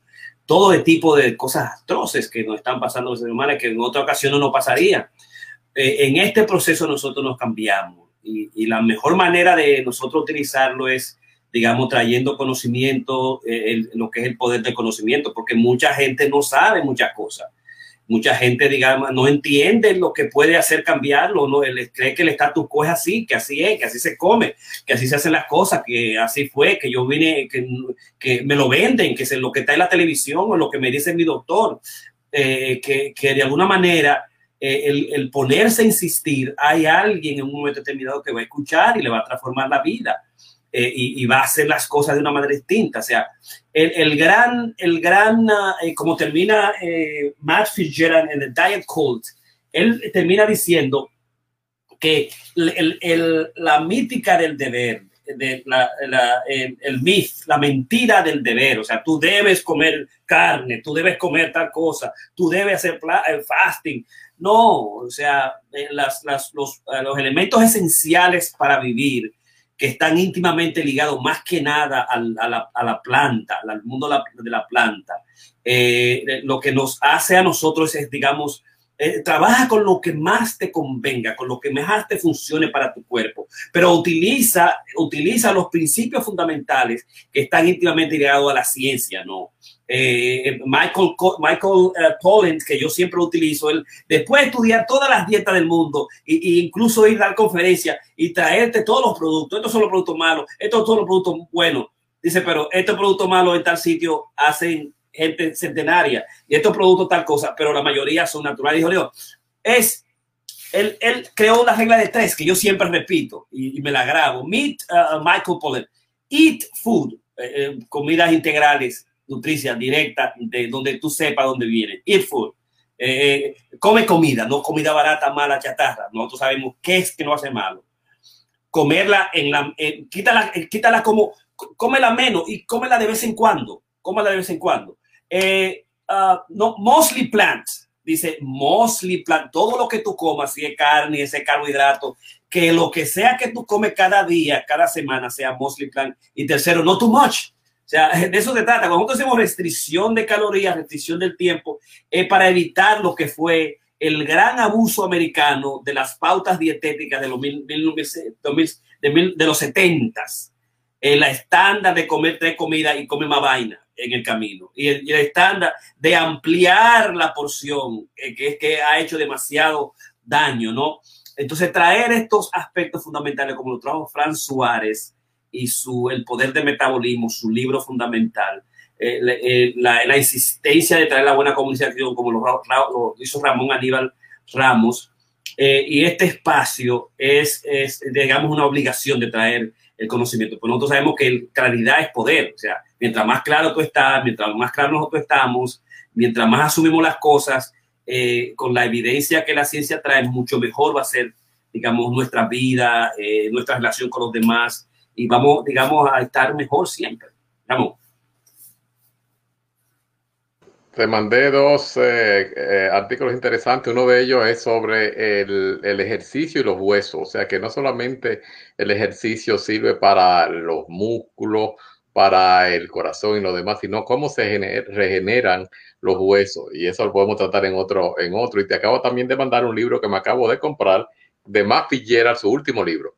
todo de tipo de cosas atroces que nos están pasando los seres humanos que en otra ocasión no nos pasaría. Eh, en este proceso nosotros nos cambiamos y, la mejor manera de nosotros utilizarlo es, digamos, trayendo conocimiento, eh, lo que es el poder del conocimiento, porque mucha gente no sabe muchas cosas mucha gente, digamos, no entiende lo que puede hacer cambiarlo, no cree que el estatus quo es así, que así es, que así se come, que así se hacen las cosas, que así fue, que yo vine, que, que me lo venden, que es lo que está en la televisión o lo que me dice mi doctor, eh, que, que, de alguna manera eh, el, el, ponerse a insistir, hay alguien en un momento determinado que va a escuchar y le va a transformar la vida. Eh, y, va a hacer las cosas de una manera distinta. O sea, el, el gran, el gran eh, como termina eh, Matt Fitzgerald en el Diet Cult, él termina diciendo que el, el, la mítica del deber, de la, la, el, el myth, la mentira del deber, o sea, tú debes comer carne, tú debes comer tal cosa, tú debes hacer el fasting. No, o sea, las, las, los, los elementos esenciales para vivir que están íntimamente ligados más que nada a, la, planta, al mundo de la, planta. Eh, lo que nos hace a nosotros es, digamos, eh, trabaja con lo que más te convenga, con lo que mejor te funcione para tu cuerpo, pero utiliza, utiliza los principios fundamentales que están íntimamente ligados a la ciencia, ¿no? Eh, Michael, Michael uh, que yo siempre utilizo, él, después de estudiar todas las dietas del mundo e, incluso ir a dar conferencias y traerte todos los productos, estos son los productos malos, estos son los productos buenos, dice, pero estos productos malos en tal sitio hacen gente centenaria y estos productos tal cosa, pero la mayoría son naturales. Dijo, es, él, él, creó una regla de tres que yo siempre repito y, me la grabo. Meet uh, Michael Pollan. Eat food, eh, eh, comidas integrales, nutricia directa, de donde tú sepas dónde viene. Eat food. Eh, come comida, no comida barata, mala, chatarra. Nosotros sabemos qué es que no hace malo. Comerla en la, quítala, quítala como, cómela menos y cómela de vez en cuando. Cómela de vez en cuando eh, uh, no, mostly plants. Dice mostly plant. Todo lo que tú comas, si es carne, ese carbohidrato, que lo que sea que tú comes cada día, cada semana, sea mostly plant. Y tercero, no too much. Sea, de eso se trata. Cuando nosotros hacemos restricción de calorías, restricción del tiempo, es para evitar lo que fue el gran abuso americano de las pautas dietéticas de los de, de los setentas, el estándar de comer tres comidas y comer más vaina en el camino. Y el, estándar de ampliar la porción, eh, que es que ha hecho demasiado daño, ¿no? Entonces, traer estos aspectos fundamentales, como lo trajo Fran Suárez y su El poder de metabolismo, su libro fundamental, eh, eh, la, la, insistencia de traer la buena comunicación, como lo, lo hizo Ramón Aníbal Ramos, y este espacio es, es, digamos, una obligación de traer el conocimiento. Pues nosotros sabemos que claridad es poder. O sea, mientras más claro tú estás, mientras más claro nosotros estamos, mientras más asumimos las cosas eh, con la evidencia que la ciencia trae, mucho mejor va a ser, digamos, nuestra vida, eh, nuestra relación con los demás y vamos, digamos, a estar mejor siempre. Vamos. Te mandé dos eh, eh, artículos interesantes. Uno de ellos es sobre el, el, ejercicio y los huesos. O sea que no solamente el ejercicio sirve para los músculos, para el corazón y lo demás, sino cómo se regeneran los huesos. Y eso lo podemos tratar en otro, en otro. Y te acabo también de mandar un libro que me acabo de comprar de Matt Fitzgerald, su último libro.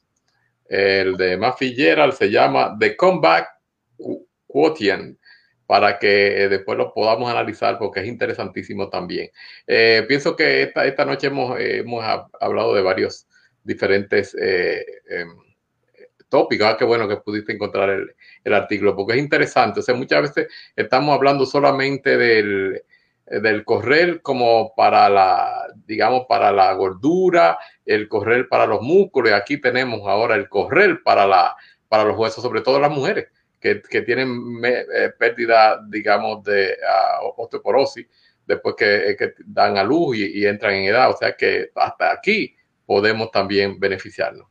El de Matt Fitzgerald se llama The Comeback Quotient para que eh, después lo podamos analizar porque es interesantísimo también. Eh, pienso que esta, esta noche hemos, hemos hablado de varios diferentes eh, em, tópicos. Ah, qué bueno que pudiste encontrar el, el, artículo porque es interesante. O sea, muchas veces estamos hablando solamente del, del correr como para la, digamos, para la gordura, el correr para los músculos. Y aquí tenemos ahora el correr para, la, para los huesos, sobre todo las mujeres que, tienen eh, pérdida, digamos, de osteoporosis después que, que, dan a luz y, entran en edad. O sea que hasta aquí podemos también beneficiarnos.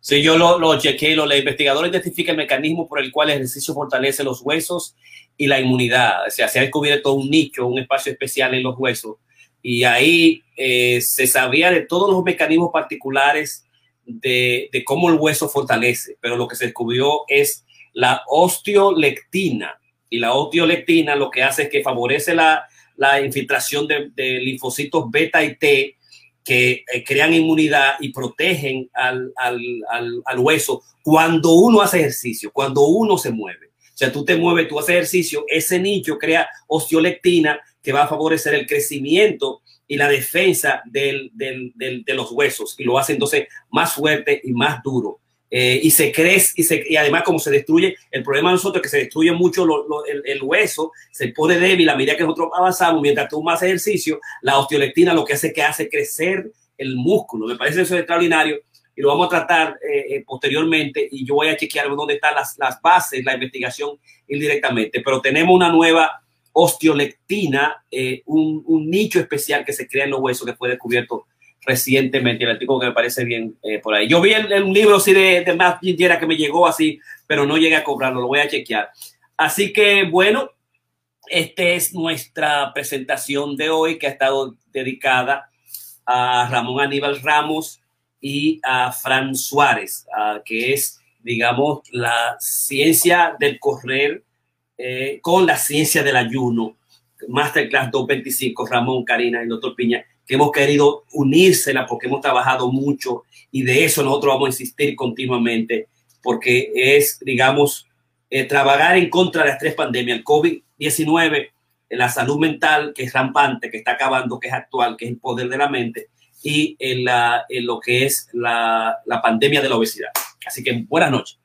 Sí, yo lo, lo chequeé, los investigadores identifican el mecanismo por el cual el ejercicio fortalece los huesos y la inmunidad. O sea, se ha descubierto un nicho, un espacio especial en los huesos. Y ahí eh, se sabía de todos los mecanismos particulares de, de, cómo el hueso fortalece, pero lo que se descubrió es la osteolectina. Y la osteolectina lo que hace es que favorece la, infiltración de, linfocitos beta y T que eh, crean inmunidad y protegen al, hueso cuando uno hace ejercicio, cuando uno se mueve. O sea, tú te mueves, tú haces ejercicio, ese nicho crea osteolectina que va a favorecer el crecimiento y la defensa de los huesos y lo hace entonces más fuerte y más duro. Eh, y se crece y, se, y además como se destruye, el problema de nosotros es que se destruye mucho el, hueso, se pone débil a medida que nosotros avanzamos, mientras tú más ejercicio, la osteolectina lo que hace es que hace crecer el músculo. Me parece eso extraordinario y lo vamos a tratar eh, eh, posteriormente y yo voy a chequear dónde están las, las bases, la investigación indirectamente, pero tenemos una nueva osteolectina, un, un nicho especial que se crea en los huesos que fue descubierto recientemente, el artículo que me parece bien eh, por ahí. Yo vi el, un libro así de, de Matt que me llegó así, pero no llegué a cobrarlo, lo voy a chequear. Así que bueno, esta es nuestra presentación de hoy que ha estado dedicada a Ramón Aníbal Ramos y a Fran Suárez, que es, digamos, la ciencia del correr eh, con la ciencia del ayuno. Masterclass 225, Ramón, Karina y doctor Piña hemos querido unírsela porque hemos trabajado mucho y de eso nosotros vamos a insistir continuamente porque es, digamos, eh, trabajar en contra de las tres pandemias, el COVID-19, la salud mental que es rampante, que está acabando, que es actual, que es el poder de la mente, y en lo que es la, la pandemia de la obesidad. Así que buenas noches.